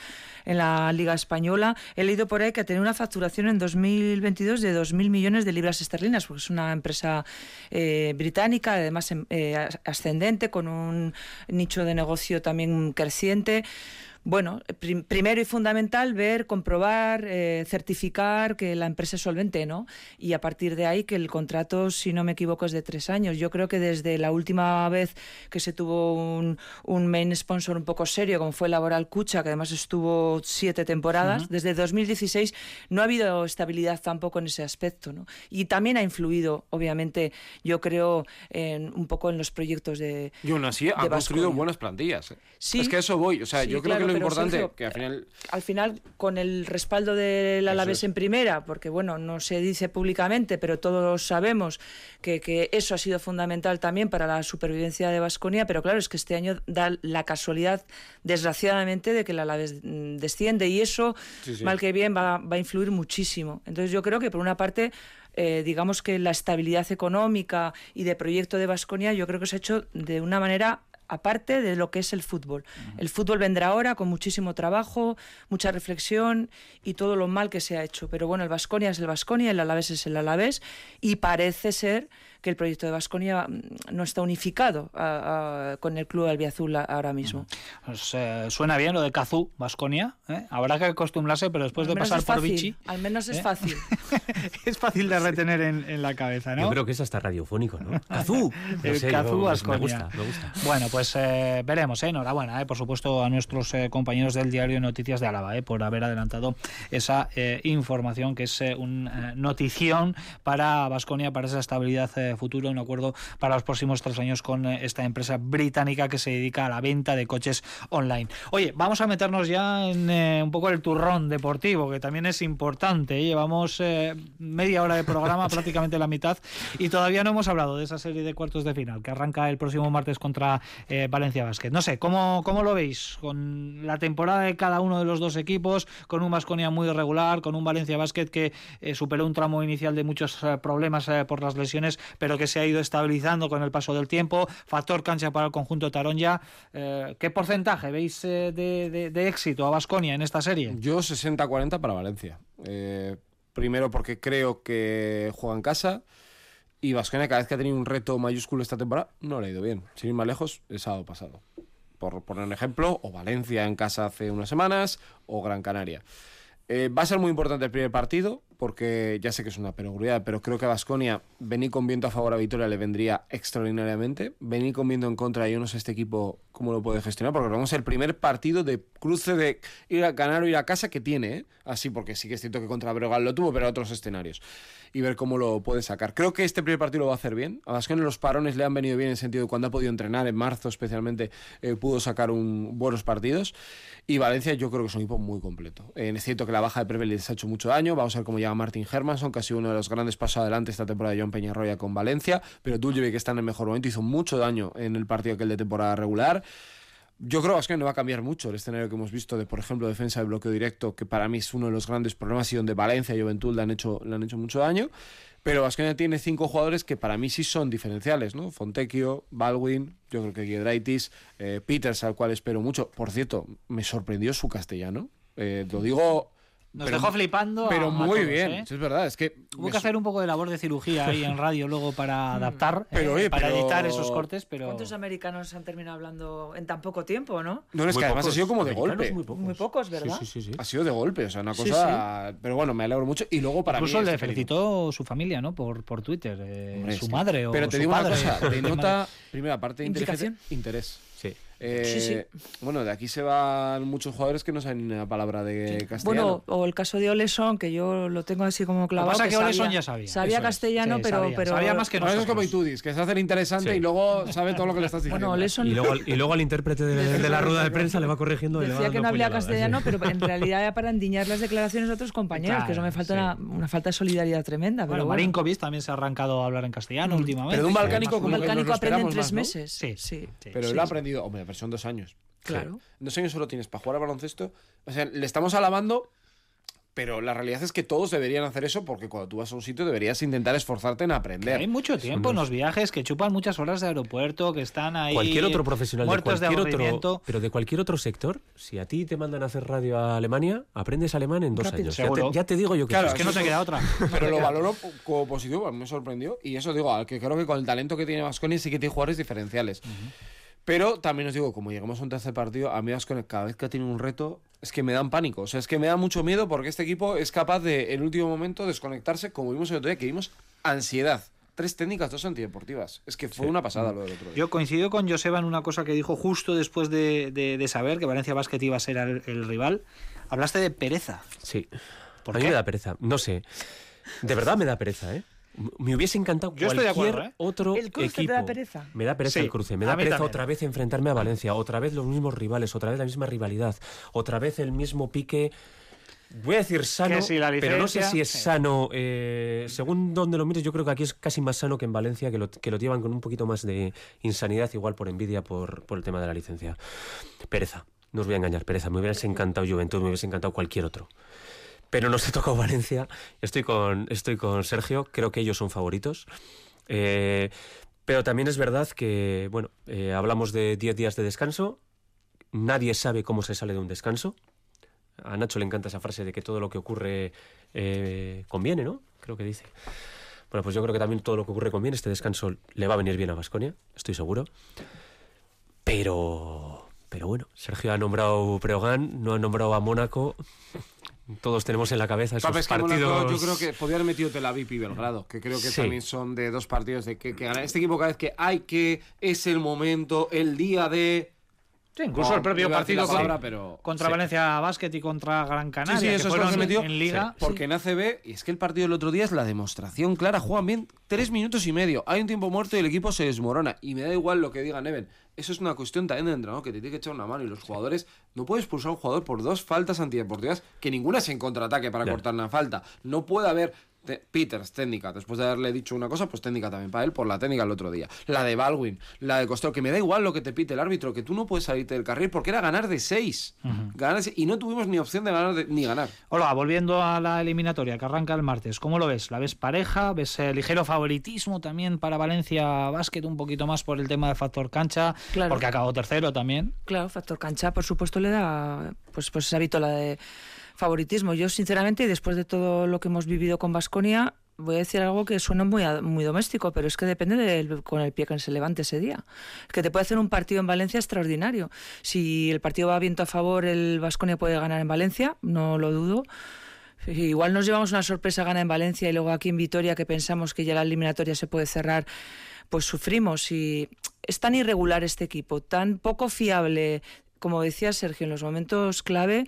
en la Liga Española. He leído por ahí que ha tenido una facturación en 2022 de 2.000 millones de libras esterlinas, porque es una empresa eh, británica, además em- eh, as- ascendente, con un nicho de negocio también creciente. Bueno, prim- primero y fundamental ver, comprobar, eh, certificar que la empresa es solvente, ¿no? Y a partir de ahí que el contrato, si no me equivoco, es de tres años. Yo creo que desde la última vez que se tuvo un, un main sponsor un poco serio, como fue Laboral Cucha, que además estuvo siete temporadas, desde 2016 no ha habido estabilidad tampoco en ese aspecto, ¿no? Y también ha influido, obviamente, yo creo, en, un poco en los proyectos de, Y aún así ha de construido buenas plantillas. eh. Sí. Es que eso voy. O sea, Sí, yo creo claro, que lo pero, importante, Sergio, que al final. al final con el respaldo del Alavés es. en primera, porque bueno, no se dice públicamente, pero todos sabemos que, que eso ha sido fundamental también para la supervivencia de Vasconia, pero claro, es que este año da la casualidad, desgraciadamente, de que el Alavés mm, desciende y eso, Sí, sí. mal que bien, va, va a influir muchísimo. Entonces yo creo que por una parte... eh, digamos que la estabilidad económica y de proyecto de Vasconia yo creo que se ha hecho de una manera aparte de lo que es el fútbol. El fútbol vendrá ahora con muchísimo trabajo, mucha reflexión y todo lo mal que se ha hecho. Pero bueno, el Vasconia es el Vasconia, el Alavés es el Alavés y parece ser que el proyecto de Vasconia no está unificado a- a- con el club albiazul ahora mismo. Pues, eh, suena bien lo de Cazú, Basconia. Habrá que acostumbrarse, pero después al de menos pasar es por fácil, Vichy, al menos es ¿eh? fácil. es fácil de retener en, en la cabeza, ¿no? Yo creo que es hasta radiofónico, ¿no? ¡Cazú! No El sé, Cazú yo- me gusta, me gusta. Bueno, pues eh, veremos, ¿eh? enhorabuena, ¿eh? por supuesto, a nuestros eh, compañeros del diario de Noticias de Álava, ¿eh? por haber adelantado esa eh, información que es eh, una notición para Vasconia, para esa estabilidad eh, futura, un acuerdo para los próximos tres años con eh, esta empresa británica que se dedica a la venta de coches online. Oye, vamos a meternos ya en eh, un poco el turrón deportivo, que también es importante. ¿eh? Llevamos eh, media hora de programa, prácticamente la mitad, y todavía no hemos hablado de esa serie de cuartos de final que arranca el próximo martes contra eh, Valencia Basket. No sé, ¿cómo, ¿cómo lo veis? Con la temporada de cada uno de los dos equipos, con un Vasconia muy irregular, con un Valencia Basket que superó un tramo inicial de muchos problemas por las lesiones, pero que se ha ido estabilizando con el paso del tiempo. Factor cancha para el conjunto Taronja. Eh, ¿Qué porcentaje veis eh, de, éxito a Vasconia en esta serie? Yo 60-40 para Valencia. Eh, primero porque creo que juega en casa. Y Vasconia cada vez que ha tenido un reto mayúsculo esta temporada, no le ha ido bien. Sin ir más lejos, el sábado pasado. Por poner un ejemplo, o Valencia en casa hace unas semanas, o Gran Canaria. Eh, va a ser muy importante el primer partido, porque ya sé que es una perogrullada, pero creo que a Vasconia venir con viento a favor a Vitoria le vendría extraordinariamente. Venir con viento en contra, yo no sé este equipo cómo lo puede gestionar, porque vamos el primer partido de cruce de ir a ganar o ir a casa que tiene, ¿eh? así, porque sí que es cierto que contra Bregal lo tuvo, pero a otros escenarios. Y ver cómo lo puede sacar. Creo que este primer partido lo va a hacer bien. A Vasconia los parones le han venido bien en el sentido de cuando ha podido entrenar, en marzo especialmente, eh, pudo sacar un, buenos partidos. Y Valencia yo creo que es un equipo muy completo. Eh, es cierto que la baja de Prevel les ha hecho mucho daño. Vamos a ver cómo llega Martin Hermanson, que ha sido uno de los grandes pasos adelante esta temporada de John Peñarroya con Valencia. Pero Duljevic que está en el mejor momento, hizo mucho daño en el partido aquel de temporada regular. Yo creo que no va a cambiar mucho el escenario que hemos visto de, por ejemplo, defensa de bloqueo directo, que para mí es uno de los grandes problemas y donde Valencia y Juventud le han hecho, han hecho mucho daño. Pero Vasconia tiene cinco jugadores que para mí sí son diferenciales, ¿no? Fontecchio, Baldwin, yo creo que Giedraitis, eh, Peters, al cual espero mucho. Por cierto, me sorprendió su castellano. Eh, lo digo. Nos pero- dejó flipando. Pero a muy todos, bien, ¿eh? es verdad. Es que. Hubo que hacer un poco de labor de cirugía ahí en radio luego para adaptar, Pero, eh, oye, para pero- editar esos cortes, pero ¿Cuántos americanos han terminado hablando en tan poco tiempo, no? No, es Muy que además pocos, ha sido como de golpe. Muy pocos. Muy pocos, ¿verdad? Sí, sí, sí. sí. Ha sido de golpe, o sea, una Sí, cosa. Pero bueno, me alegro mucho. Y luego para incluso mí. le felicitó su familia, ¿no? Por, por Twitter, eh, Hombre, su madre o Pero te su digo padre. una cosa, denota, primera parte de Implicación. inteligencia, interés. Eh, Sí, sí. Bueno, de aquí se van muchos jugadores que no saben ni una palabra de castellano. Bueno, o el caso de Oleson, que yo lo tengo así como clavado. pasa es que Oleson sabía- ya sabía. Sabía Eso castellano, Sí, pero, sabía, pero. sabía más que Bueno, eso es como. Itudis, que se hace el interesante Sí. y luego sabe todo lo que le estás diciendo. Bueno, Oleson Y luego, y luego al intérprete de, de la rueda de prensa le va corrigiendo. y le va Decía que dando no hablaba castellano, sí. pero en realidad era para endiñar las declaraciones de otros compañeros, Claro, que eso me falta sí. una, una falta de solidaridad tremenda. Bueno, pero bueno. Marinkovic también se ha arrancado a hablar en castellano últimamente. Pero de un balcánico como Un que balcánico lo aprende en tres más, ¿no? meses. Sí, sí. sí. Pero sí, él ha aprendido, hombre, pero son dos años. Claro. Dos años solo tienes para jugar al baloncesto. O sea, le estamos alabando, pero la realidad es que todos deberían hacer eso porque cuando tú vas a un sitio deberías intentar esforzarte en Que aprender. Hay mucho tiempo en los viajes que chupan muchas horas de aeropuerto, que están ahí. Cualquier otro profesional de muertos cualquier otro, aburrimiento. pero de cualquier otro sector, si a ti te mandan a hacer radio a Alemania, aprendes alemán en dos Rápido. años. Ya te, ya te digo yo que Claro, sí. Es que no te queda otra. Pero lo valoro como positivo, me sorprendió. Y eso digo, al que creo que con el talento que tiene Vasconia sí que tiene jugadores diferenciales. Pero también os digo, como lleguemos a un tercer partido, a mí Vasconia cada vez que tiene un reto es que me dan pánico. O sea, es que me da mucho miedo porque este equipo es capaz de, en el último momento, desconectarse, como vimos el otro día, que vimos ansiedad. Tres técnicas, dos antideportivas. Es que fue una pasada lo del otro día. Yo coincido con Joseba en una cosa que dijo justo después de, de- de saber que Valencia Basket iba a ser el, el rival. Hablaste de pereza. Sí. ¿Por a mí qué? me da pereza. No sé. De verdad me da pereza, ¿eh? Me hubiese encantado Yo estoy de cualquier acuerdo, ¿eh? otro ¿El cruce te equipo. da pereza? Me da pereza Sí, el cruce. Me da pereza también. otra vez enfrentarme a Valencia. Otra vez los mismos rivales. Otra vez la misma rivalidad. Otra vez el mismo pique. Voy a decir sano, Que si la pero no sé si es sí. sano. eh, según donde lo mires, yo creo que aquí es casi más sano que en Valencia, que lo, que lo llevan con un poquito más de insanidad, igual por envidia, por, por el tema de la licencia. Pereza. No os voy a engañar, pereza. Me hubiese encantado Juventud, me hubiese encantado cualquier otro. Pero nos ha tocado Valencia. Estoy con, estoy con Sergio. Creo que ellos son favoritos. Eh, pero también es verdad que, bueno, eh, hablamos de 10 días de descanso. Nadie sabe cómo se sale de un descanso. A Nacho le encanta esa frase de que todo lo que ocurre eh, conviene, ¿no? Creo que dice. Bueno, pues yo creo que también todo lo que ocurre conviene. Este descanso le va a venir bien a Vasconia, estoy seguro. Pero, pero bueno, Sergio ha nombrado Breogán, no ha nombrado a Mónaco. Todos tenemos en la cabeza esos Papá, es que partidos. Yo creo que podría haber metido Tel Aviv y Belgrado, que creo que Sí. también son de dos partidos de que, que ganar. Este equipo cada vez que hay que, es el momento, el día de... Sí, incluso No, el propio partido con- palabra, pero- contra Sí. Valencia Basket y contra Gran Canaria, sí, sí, que eso es lo fueron que se metió. en Liga. Porque en ACB, y es que el partido del otro día es la demostración clara, juegan bien tres minutos y medio, hay un tiempo muerto y el equipo se desmorona. Y me da igual lo que diga Neven, eso es una cuestión también de entrenador que te tiene que echar una mano. Y los jugadores, no puedes expulsar a un jugador por dos faltas antideportivas, que ninguna es en contraataque para cortar una falta. No puede haber. Te- Peters, técnica, después de haberle dicho una cosa, pues técnica también para él, por la técnica el otro día. La de Baldwin, la de Costello, que me da igual lo que te pite el árbitro, que tú no puedes salirte del carril porque era ganar de seis. Ganar de seis, y no tuvimos ni opción de ganar de- ni ganar. Hola, volviendo a la eliminatoria que arranca el martes, ¿cómo lo ves? ¿La ves pareja? ¿Ves eh, ligero favoritismo también para Valencia Basket un poquito más por el tema de factor cancha? Claro. Porque acabó tercero también. Claro, factor cancha, por supuesto, le da pues, pues esa vítola de favoritismo. Yo, sinceramente, después de todo lo que hemos vivido con Vasconia, voy a decir algo que suena muy, muy doméstico, pero es que depende del, con el pie que se levante ese día. Es que te puede hacer un partido en Valencia extraordinario. Si el partido va viento a favor, el Vasconia puede ganar en Valencia, no lo dudo. Igual nos llevamos una sorpresa gana en Valencia y luego aquí en Vitoria que pensamos que ya la eliminatoria se puede cerrar, pues sufrimos y es tan irregular este equipo, tan poco fiable, como decía Sergio, en los momentos clave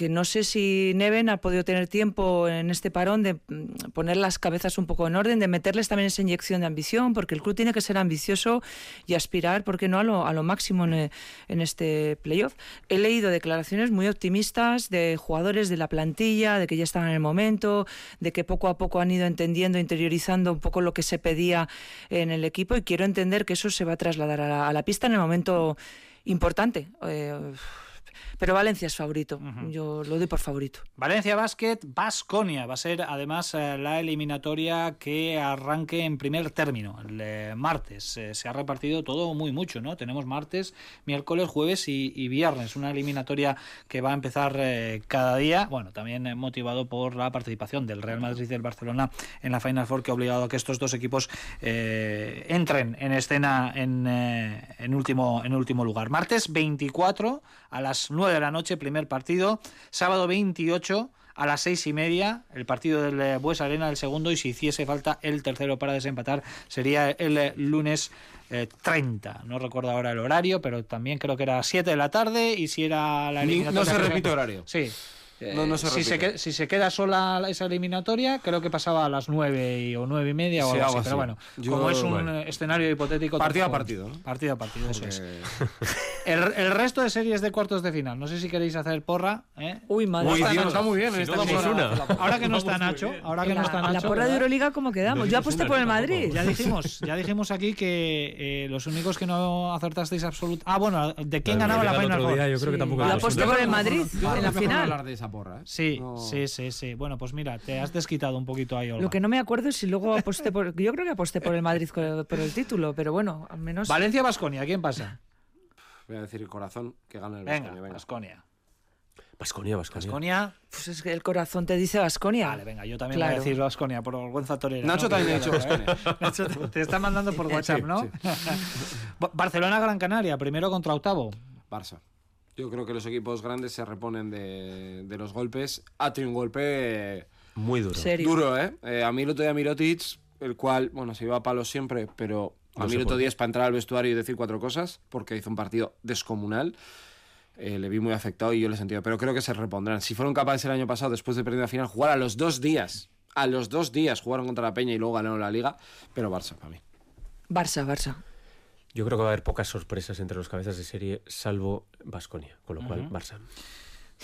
que no sé si Neven ha podido tener tiempo en este parón de mm, poner las cabezas un poco en orden, de meterles también esa inyección de ambición, porque el club tiene que ser ambicioso y aspirar, ¿por qué no?, a lo, a lo máximo en, en este playoff. He leído declaraciones muy optimistas de jugadores de la plantilla, de que ya estaban en el momento, de que poco a poco han ido entendiendo, interiorizando un poco lo que se pedía en el equipo y quiero entender que eso se va a trasladar a la, a la pista en el momento importante. Eh, pero Valencia es favorito. Yo lo doy por favorito. Valencia Basket, Basconia. Va a ser además eh, la eliminatoria que arranque en primer término, el martes. Eh, se ha repartido todo muy mucho, ¿no? Tenemos martes, miércoles, jueves y, y viernes. Una eliminatoria que va a empezar eh, cada día. Bueno, también motivado por la participación del Real Madrid y del Barcelona en la Final Four, que ha obligado a que estos dos equipos eh, entren en escena en, eh, en, último, en último lugar. Martes 24 a las 9 de la noche, primer partido. Sábado 28 a las seis y media el partido del eh, Bues Arena, el segundo, y si hiciese falta el tercero para desempatar, sería el eh, lunes eh, 30. No recuerdo ahora el horario, pero también creo que era 7 de la tarde y si era la eliminatoria... no se repite horario. Sí. No, no Eh, se si, se si queda sola esa eliminatoria, creo que pasaba a las 9 y- o 9 y media o Sí, algo algo así. Pero bueno, Yo- como es un bueno. escenario hipotético. Partido a partido, ¿no? Partido a partido, eso es. El, el resto de series de cuartos de final, no sé si queréis hacer porra. ¿eh? Uy, madre. Uy, está Dios, está muy bien. Si emisora. una. Ahora que no está Nacho, ahora que no está la, Nacho. porra de. Euroliga, ¿cómo quedamos? Yo aposté por el Madrid. Ya dijimos, ya dijimos aquí que eh, los únicos que no acertasteis absoluto. Ah, bueno, ¿de quién La ganaba la Final yo creo que tampoco Yo aposté por el Madrid en la final. Porra, ¿eh? Sí, No- sí, sí, sí. Bueno, pues mira, te has desquitado un poquito ahí, Olga. Lo que no me acuerdo es si luego aposté por. Yo creo que aposté por el Madrid por el título, pero bueno, al menos. Valencia-Basconia, ¿quién pasa? Voy a decir el corazón que gana el Venga, Baskonia, venga. Basconia. Basconia, Basconia. Basconia. Pues es que el corazón te dice Vasconia. Vale, venga, yo también voy a decir Basconia por vergüenza torera. Nacho ¿no? también ha dicho Baskonia. Nacho te, te está mandando por WhatsApp, Sí, ¿no? Ba- Barcelona-Gran Canaria, primero contra octavo. Barça. Yo creo que los equipos grandes se reponen de, de los golpes. Ha tenido un golpe Muy duro. Serio. duro, ¿eh? Eh, A mí el otro día Mirotic, el cual, bueno, se iba a palos siempre, pero a mí el otro día es para entrar al vestuario y decir cuatro cosas, porque hizo un partido descomunal. Eh, le vi muy afectado y yo le he sentido. Pero creo que se repondrán. Si fueron capaces el año pasado, después de perder la final, jugar a los dos días. A los dos días jugaron contra la Peña y luego ganaron la liga. Pero Barça, para mí. Barça, Barça. Yo creo que va a haber pocas sorpresas entre los cabezas de serie, salvo Basconia. Con lo cual, Barça.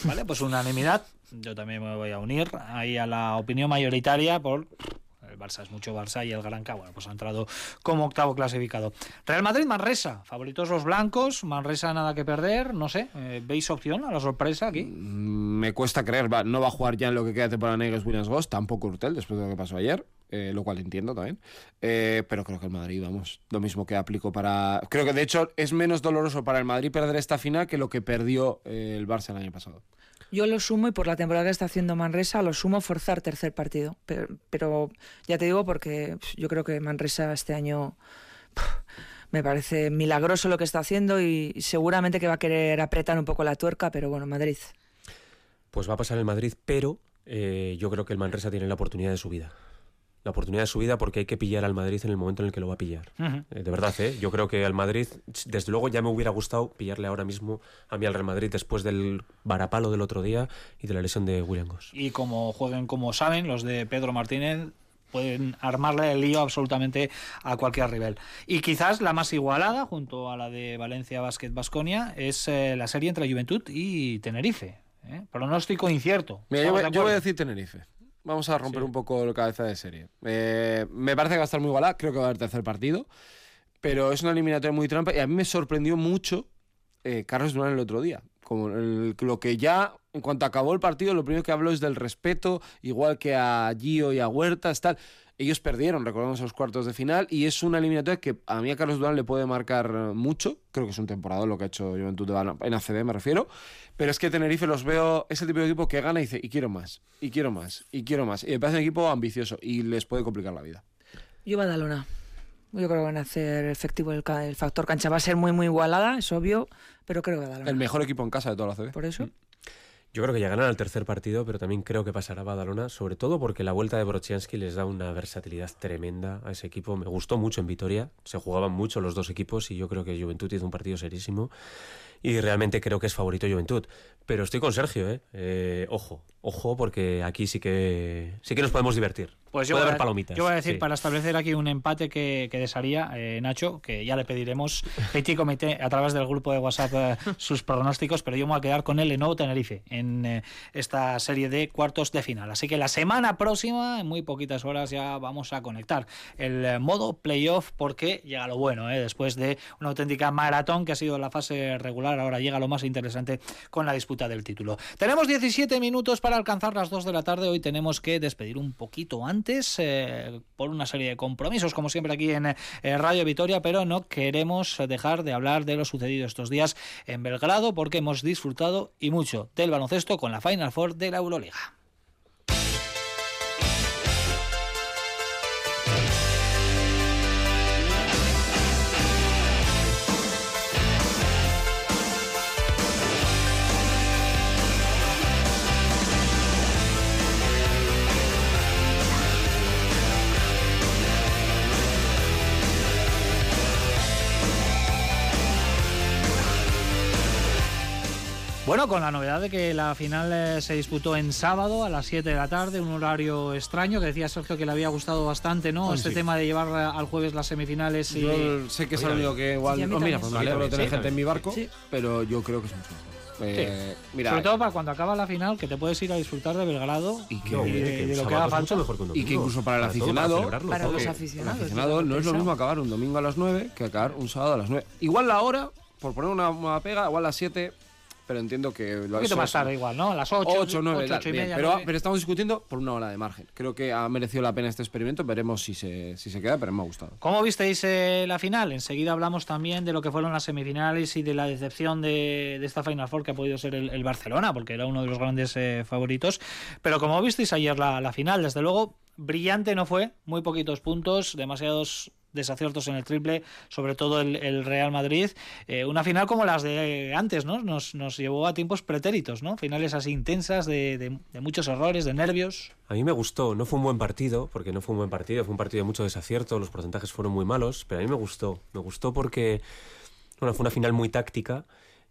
Vale, pues unanimidad. Yo también me voy a unir ahí a la opinión mayoritaria por el Barça es mucho Barça y el Granca, bueno, pues ha entrado como octavo clasificado. Real Madrid, Manresa, favoritos los blancos, Manresa nada que perder, no sé, eh, ¿veis opción a la sorpresa aquí? Mm, Me cuesta creer, va- no va a jugar ya en lo que queda de temporada Negus Williams Goss, tampoco Urtel, después de lo que pasó ayer, eh, lo cual entiendo también. Eh, pero creo que el Madrid, vamos, lo mismo que aplico para. Creo que de hecho es menos doloroso para el Madrid perder esta final que lo que perdió eh, el Barça el año pasado. Yo lo sumo y por la temporada que está haciendo Manresa lo sumo forzar tercer partido. Pero, pero ya te digo porque yo creo que Manresa este año me parece milagroso lo que está haciendo y seguramente que va a querer apretar un poco la tuerca, pero bueno, Madrid. Pues va a pasar el Madrid, pero eh, yo creo que el Manresa tiene la oportunidad de su vida. La oportunidad de su vida porque hay que pillar al Madrid en el momento en el que lo va a pillar. Eh, de verdad, ¿eh? yo creo que al Madrid, desde luego ya me hubiera gustado pillarle ahora mismo a mí al Real Madrid después del varapalo del otro día y de la lesión de William Goss. Y como jueguen como saben, los de Pedro Martínez pueden armarle el lío absolutamente a cualquier rival. Y quizás la más igualada, junto a la de Valencia Basket Basconia, es eh, la serie entre Juventud y Tenerife. ¿eh? Pronóstico incierto. Mira, yo, ¿Estamos voy- de yo voy a decir Tenerife. Vamos a romper un poco la cabeza de serie. Eh, me parece que va a estar muy igualada, creo que va a haber tercer partido, pero es una eliminatoria muy trampa y a mí me sorprendió mucho eh, Carlos Durán el otro día. Como el- lo que ya, en cuanto acabó el partido, lo primero que habló es del respeto, igual que a Gio y a Huertas, tal. Ellos perdieron, recordamos, los cuartos de final y es una eliminatoria que a mí a Carlos Durán le puede marcar mucho. Creo que es un temporada lo que ha hecho Juventud en ACB, me refiero. Pero es que Tenerife los veo, es el tipo de equipo que gana y dice, y quiero más, y quiero más, y quiero más. Y me parece un equipo ambicioso y les puede complicar la vida. Yo Badalona. Yo creo que van a hacer efectivo el, factor cancha. Va a ser muy, muy igualada, es obvio, pero creo que Badalona. El mejor equipo en casa de toda la ACB. Por eso. Yo creo que llegarán al tercer partido, pero también creo que pasará Badalona, sobre todo porque la vuelta de Brociansky les da una versatilidad tremenda a ese equipo. Me gustó mucho en Vitoria, se jugaban mucho los dos equipos y yo creo que Juventud hizo un partido serísimo y realmente creo que es favorito Juventud. Pero estoy con Sergio, ¿eh? Eh, ojo, ojo, porque aquí sí que sí que nos podemos divertir. Pues yo Puede voy, haber a, palomitas. yo voy a decir, sí. para establecer aquí un empate que, que desearía eh, Nacho, que ya le pediremos Petit Comité a través del grupo de WhatsApp eh, sus pronósticos, pero yo me voy a quedar con el Lenovo Tenerife en eh, esta serie de cuartos de final. Así que la semana próxima, en muy poquitas horas, ya vamos a conectar el modo playoff porque llega lo bueno, eh, después de una auténtica maratón que ha sido la fase regular, ahora llega lo más interesante con la disputa del título. Tenemos 17 minutos para alcanzar las 2 de la tarde, hoy tenemos que despedir un poquito antes eh, por una serie de compromisos, como siempre aquí en eh, Radio Vitoria, pero no queremos dejar de hablar de lo sucedido estos días en Belgrado porque hemos disfrutado y mucho del baloncesto con la Final Four de la Euroliga. Bueno, con la novedad de que la final eh, se disputó en sábado a las 7 de la tarde, un horario extraño que decía Sergio que le había gustado bastante, ¿no? Ah, este sí. tema de llevar eh, al jueves las semifinales y... Yo sé que es el único que igual. Sí, oh, mira, pues Sí, me alegro de también, tener gente en mi barco, Sí. pero yo creo que es mucho mejor. Eh, Mira, Sobre todo para cuando acaba la final, que te puedes ir a disfrutar de Belgrado Y que- y de lo que haga falta. y que incluso para el Para aficionado, Para los el aficionados. aficionado no es lo mismo acabar un domingo a las 9 que acabar un sábado a las 9. Igual la hora, por poner una, una pega, igual a las 7, pero entiendo que lo Un poquito eso más igual, ¿no? A las 8, 8, 9, 8, tal, y bien, media, pero, estamos discutiendo por una hora de margen. Creo que ha merecido la pena este experimento. Veremos si se, si se queda, pero me ha gustado. ¿Cómo visteis eh, la final? Enseguida hablamos también de lo que fueron las semifinales y de la decepción de, de esta Final Four que ha podido ser el, el Barcelona, porque era uno de los grandes eh, favoritos. Pero como visteis ayer la, la final, desde luego, brillante no fue, muy poquitos puntos, demasiados desaciertos en el triple, sobre todo el, Real Madrid. Eh, una final como las de antes, ¿no? Nos, llevó a tiempos pretéritos, ¿no? Finales así intensas, de- de muchos errores, de nervios. A mí me gustó, no fue un buen partido, porque no fue un buen partido, fue un partido de mucho desacierto, los porcentajes fueron muy malos, pero a mí me gustó, me gustó porque bueno, fue una final muy táctica.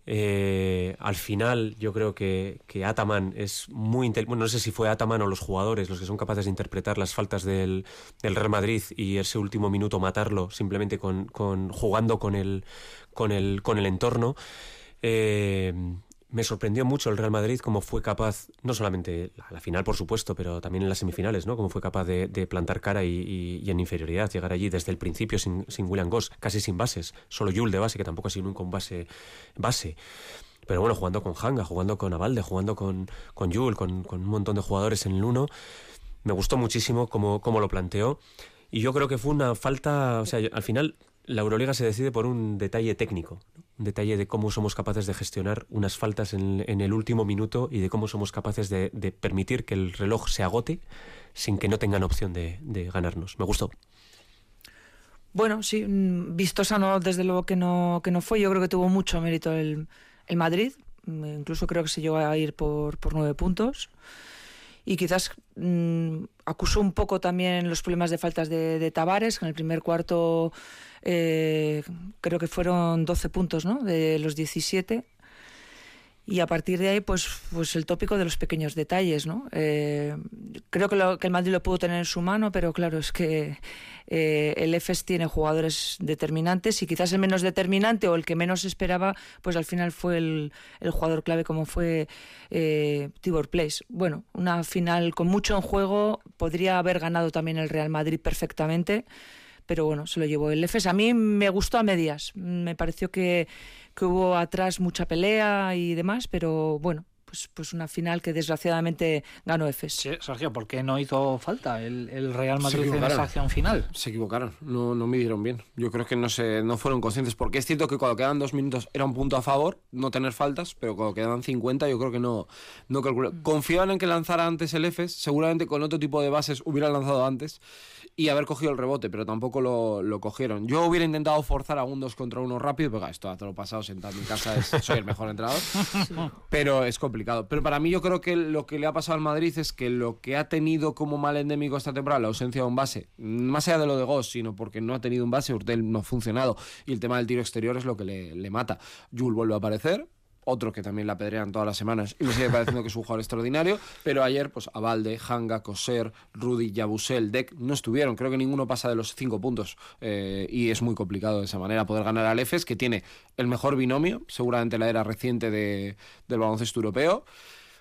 Eh, al final yo creo que, que Ataman es muy intel- bueno no sé si fue Ataman o los jugadores los que son capaces de interpretar las faltas del, del Real Madrid y ese último minuto matarlo simplemente con, con jugando con el con el con el entorno. Eh, me sorprendió mucho el Real Madrid cómo fue capaz, no solamente la, la final por supuesto, pero también en las semifinales, ¿no? Cómo fue capaz de, plantar cara y, en inferioridad, llegar allí desde el principio sin, sin William Goss, casi sin bases, solo Yul de base, que tampoco ha sido nunca un base, base. Pero bueno, jugando con Hanga, jugando con Avalde, jugando con, con Yul, con, con un montón de jugadores en el uno. Me gustó muchísimo cómo, cómo lo planteó. Y yo creo que fue una falta, o sea, al final la Euroliga se decide por un detalle técnico. Un detalle de cómo somos capaces de gestionar unas faltas en, en el último minuto y de cómo somos capaces de, permitir que el reloj se agote sin que no tengan opción de, de ganarnos. Me gustó. Bueno, sí, mm, vistosa no, desde luego que no, que no fue. Yo creo que tuvo mucho mérito el, el Madrid. Mm, Incluso creo que se llegó a ir por, por nueve puntos. Y quizás mm, acusó un poco también los problemas de faltas de, de Tavares, que en el primer cuarto eh, creo que fueron 12 puntos, ¿no? De los 17. Y a partir de ahí, pues, pues el tópico de los pequeños detalles, ¿no? Eh, creo que, lo- que el Madrid lo pudo tener en su mano, pero claro, es que eh, el EFES tiene jugadores determinantes y quizás el menos determinante o el que menos esperaba, pues al final fue el, jugador clave como fue eh, Tibor Place. Bueno, una final con mucho en juego, podría haber ganado también el Real Madrid perfectamente, pero bueno, se lo llevó el EFES. A mí me gustó a medias, me pareció que, que hubo atrás mucha pelea y demás, pero bueno, pues, pues una final que desgraciadamente ganó EFES. Sí, Sergio, ¿por qué no hizo falta el, el Real Madrid en esa acción final? Se equivocaron, no, no midieron bien. Yo creo que no, se, no fueron conscientes, porque es cierto que cuando quedan dos minutos era un punto a favor, no tener faltas, pero cuando quedaban 50 yo creo que no, no calcularon. Confiaban en que lanzara antes el EFES, seguramente con otro tipo de bases hubieran lanzado antes y haber cogido el rebote, pero tampoco lo, lo cogieron. Yo hubiera intentado forzar a un 2 contra uno rápido, pero esto a todo lo pasado sentado en mi casa es, soy el mejor entrenador. Pero es complicado. Pero para mí yo creo que lo que le ha pasado al Madrid es que lo que ha tenido como mal endémico esta temporada, la ausencia de un base, más allá de lo de Goss, sino porque no ha tenido un base, Urtel no ha funcionado y el tema del tiro exterior es lo que le, le mata. Jul vuelve a aparecer. Otro que también la apedrean todas las semanas y me sigue pareciendo que es un jugador extraordinario. Pero ayer, pues Avalde, Hanga, Coser, Rudy, Yabusel, Deck no estuvieron. Creo que ninguno pasa de los cinco puntos. eh, y es muy complicado de esa manera poder ganar al EFES, que tiene el mejor binomio, seguramente la era reciente de- del baloncesto europeo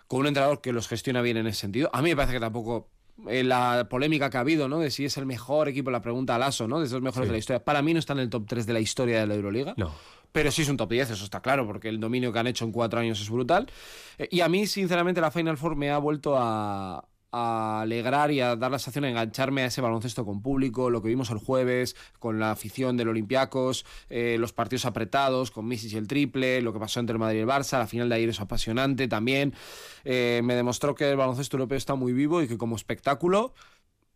con un entrenador que los gestiona bien en ese sentido. A mí me parece que tampoco eh, la polémica que ha habido, ¿no? De si es el mejor equipo, la pregunta al ASO, ¿no? De esos mejores Sí. de la historia. Para mí no está en el top 3 de la historia de la Euroliga. No. Pero sí es un top 10, eso está claro, porque el dominio que han hecho en cuatro años es brutal. Eh, y a mí, sinceramente, la Final Four me ha vuelto a, alegrar y a dar la sensación de engancharme a ese baloncesto con público, lo que vimos el jueves, con la afición del Olympiacos, eh, los partidos apretados, con Missis y el triple, lo que pasó entre el Madrid y el Barça, la final de ayer es apasionante también. Eh, me demostró que el baloncesto europeo está muy vivo y que como espectáculo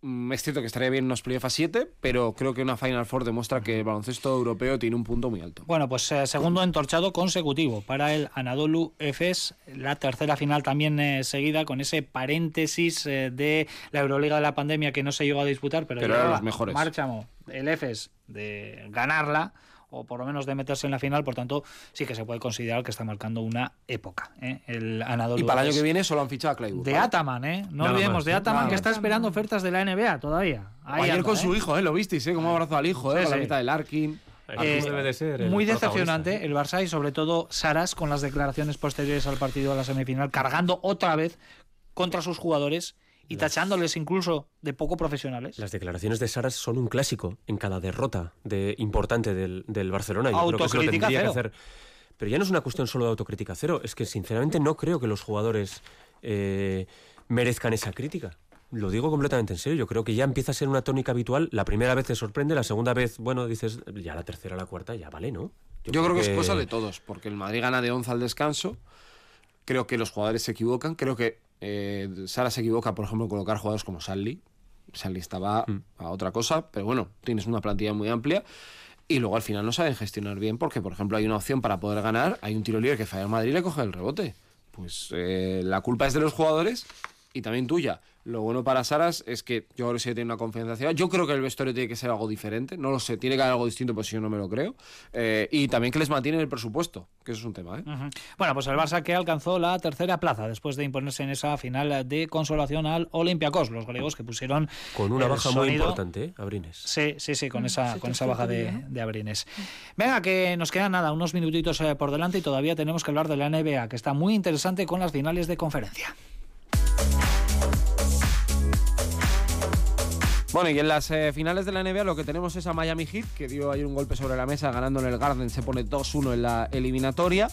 Es cierto que estaría bien unos playoffs a 7, pero creo que una Final Four demuestra que el baloncesto europeo tiene un punto muy alto. Bueno, pues eh, segundo entorchado consecutivo para el Anadolu Efes, la tercera final también eh, seguida con ese paréntesis eh, de la Euroliga de la pandemia que no se llegó a disputar, pero, Pero eran los mejores. Márchamo, el Efes de ganarla o por lo menos de meterse en la final, por tanto, sí que se puede considerar que está marcando una época. ¿eh? El Anadolu Y para el año que viene solo han fichado a Clayburgh. De ¿vale? Ataman, ¿eh? No Nada olvidemos, más, de ¿eh? Ataman Nada que más. está esperando ofertas de la NBA todavía. Ahí Ayer anda, con ¿eh? su hijo, ¿eh? Lo visteis, ¿eh? Cómo abrazó al hijo, ¿eh? Sí, con la mitad del Arkin. Aquí Eh, debe de ser el Muy decepcionante ¿eh? el Barça y sobre todo Saras con las declaraciones posteriores al partido de la semifinal, cargando otra vez contra sus jugadores y tachándoles incluso de poco profesionales. Las declaraciones de Saras son un clásico en cada derrota de, importante del, del Barcelona. Yo creo que eso lo Autocrítica tendría que cero. hacer. Pero ya no es una cuestión solo de autocrítica cero, es que sinceramente no creo que los jugadores eh, merezcan esa crítica. Lo digo completamente en serio, yo creo que ya empieza a ser una tónica habitual. La primera vez te sorprende, la segunda vez, bueno, dices, ya la tercera, la cuarta, ya vale, ¿no? Yo, creo que, es cosa de todos, porque el Madrid gana de 11 al descanso. Creo que los jugadores se equivocan. Creo que eh, Sara se equivoca, por ejemplo, en colocar jugadores como Sally. Sally estaba a otra cosa, pero bueno, tienes una plantilla muy amplia. Y luego al final no saben gestionar bien, porque, por ejemplo, hay una opción para poder ganar. Hay un tiro libre que falla el Madrid y le coge el rebote. Pues eh, la culpa es de los jugadores y también tuya. Lo bueno para Saras es que yo creo que sí tiene una confianza ciega. Yo creo que el vestuario tiene que ser algo diferente. No lo sé, tiene que haber algo distinto, pues si yo no me lo creo. Eh, y también que les mantienen el presupuesto, que eso es un tema. ¿eh? Ujú. Bueno, pues el Barça que alcanzó la tercera plaza después de imponerse en esa final de consolación al Olympiacos, los griegos que pusieron Con una el baja muy sonido- importante, ¿eh? Abrines. Sí, sí, sí, con esa, sí, con esa baja de, de Abrines. Venga, que nos quedan nada, unos minutitos eh, por delante y todavía tenemos que hablar de la NBA, que está muy interesante con las finales de conferencia. Bueno, y en las eh, finales de la NBA lo que tenemos es a Miami Heat, que dio ayer un golpe sobre la mesa ganando en el Garden, se pone 2-1 en la eliminatoria.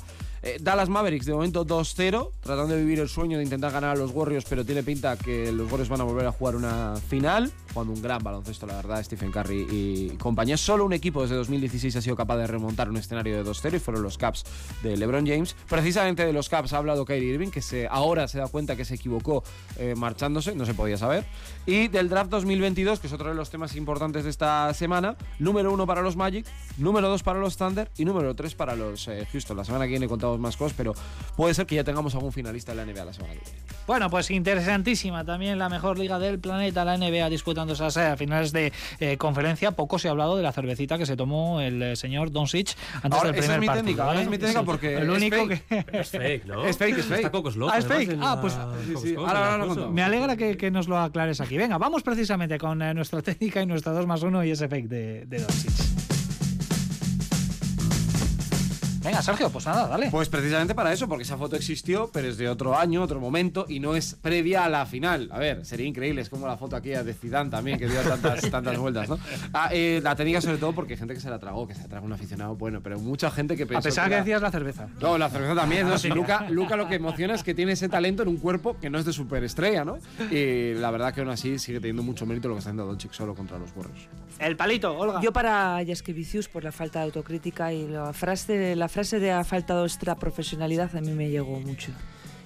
Eh, Dallas Mavericks de momento 2-0, tratando de vivir el sueño de intentar ganar a los Warriors, pero tiene pinta que los Warriors van a volver a jugar una final, jugando un gran baloncesto, la verdad, Stephen Curry y compañía. Solo un equipo desde 2016 ha sido capaz de remontar un escenario de 2-0 y fueron los Caps de LeBron James. Precisamente de los Caps ha hablado Kyrie Irving, que se, ahora se da cuenta que se equivocó eh, marchándose, no se podía saber. Y del draft 2022, que es otro de los temas importantes de esta semana, número uno para los Magic, número dos para los Thunder y número tres para los eh, Houston. La semana que viene contamos más cosas, pero puede ser que ya tengamos algún finalista de la NBA la semana que viene. Bueno, pues interesantísima también la mejor liga del planeta, la NBA, disputando esas eh, finales de eh, conferencia. Poco se ha hablado de la cervecita que se tomó el eh, señor Doncic antes Ahora, del esa primer es mi partido. técnica, ahora es mi técnica porque el es único fake. que Es fake, ¿no? Es fake, es fake. Está Cocos Loco, Ah, es fake. Ah, pues, sí, sí. Ahora, ahora lo. Me alegra que, que nos lo aclares aquí. Venga, vamos precisamente con eh, nuestra técnica y nuestra 2 más 1 y ese fake de, de Doncic. Venga, Sergio, pues nada, dale. Pues precisamente para eso, porque esa foto existió, pero es de otro año, otro momento, y no es previa a la final. A ver, sería increíble, es como la foto aquella de Zidane también, que dio tantas, tantas vueltas, ¿no? Ah, eh, la técnica sobre todo porque hay gente que se la tragó, que se la traga un aficionado, bueno, pero mucha gente que A pensó pesar que la- decías la cerveza. No, la cerveza también, ¿no? Si Luca, Luca lo que emociona es que tiene ese talento en un cuerpo que no es de superestrella, ¿no? Y la verdad que aún así sigue teniendo mucho mérito lo que está haciendo Doncic solo contra los Warriors. El palito, Olga. Yo para Jaskevicius por la falta de autocrítica y la frase, la frase de ha faltado extra profesionalidad a mí me llegó mucho.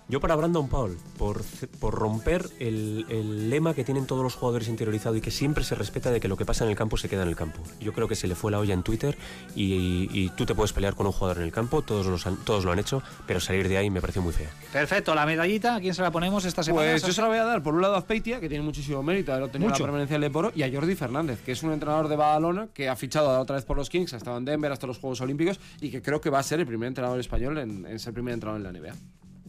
Yo para Brandon Paul, por, por romper el, el lema que tienen todos los jugadores interiorizado y que siempre se respeta de que lo que pasa en el campo se queda en el campo. Yo creo que se le fue la olla en Twitter y, y- y tú te puedes pelear con un jugador en el campo, todos, los han- todos lo han hecho, pero salir de ahí me pareció muy feo. Perfecto, la medallita, ¿a quién se la ponemos esta semana? Pues yo se la voy a dar por un lado a Azpeitia, que tiene muchísimo mérito, haber obtenido Mucho. la permanencia del Leporo, y a Jordi Fernández, que es un entrenador de Badalona que ha fichado otra vez por los Kings, ha estado en Denver hasta los Juegos Olímpicos y que creo que va a ser el primer entrenador español en, en ser primer entrenador en la NBA.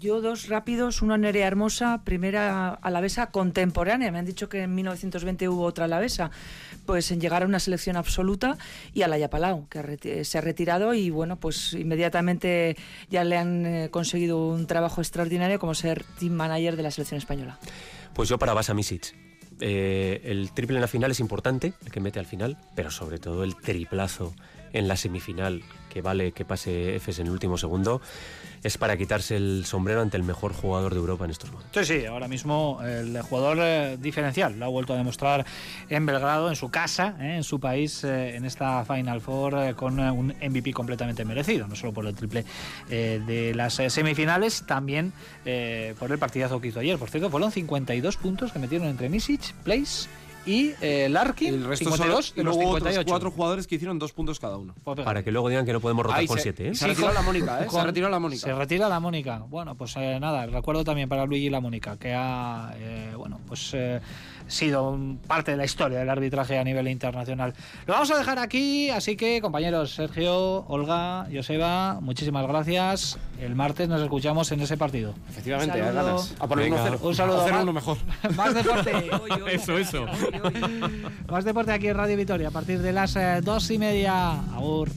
Yo dos rápidos, una Nerea Hermosa, primera alavesa contemporánea. Me han dicho que en 1920 hubo otra alavesa. Pues en llegar a una selección absoluta y a la Palau, que se ha retirado y bueno, pues inmediatamente ya le han eh, conseguido un trabajo extraordinario como ser team manager de la selección española. Pues yo para Basa Misic. Eh, el triple en la final es importante, el que mete al final, pero sobre todo el triplazo en la semifinal, que vale que pase Efes en el último segundo, es para quitarse el sombrero ante el mejor jugador de Europa en estos momentos. Sí, sí, ahora mismo el jugador eh, diferencial lo ha vuelto a demostrar en Belgrado, en su casa, eh, en su país, eh, en esta Final Four eh, con un MVP completamente merecido, no solo por el triple de las semifinales, también por el partidazo que hizo ayer. Por cierto, fueron 52 puntos que metieron entre Misic, Place y eh, Larkin, el resto 52 son de y los luego 58. otros cuatro jugadores que hicieron dos puntos cada uno. Pues. Para que luego digan que no podemos rotar Ahí con se, siete, ¿eh? se con- la Mónica, ¿eh? Se con- retirado la Mónica. Se retira la Mónica. Bueno, pues eh, nada, recuerdo también para Luigi la Mónica, que ha, eh, bueno, pues eh, sido parte de la historia del arbitraje a nivel internacional. Lo vamos a dejar aquí, así que compañeros Sergio, Olga, Joseba, muchísimas gracias. El martes nos escuchamos en ese partido. Efectivamente, saludo. ganas. A Venga. 1-0. Un saludo, A uno mejor. Más deporte. Eso, eso. Más deporte aquí en Radio Vitoria a partir de las eh, dos y media. Agur.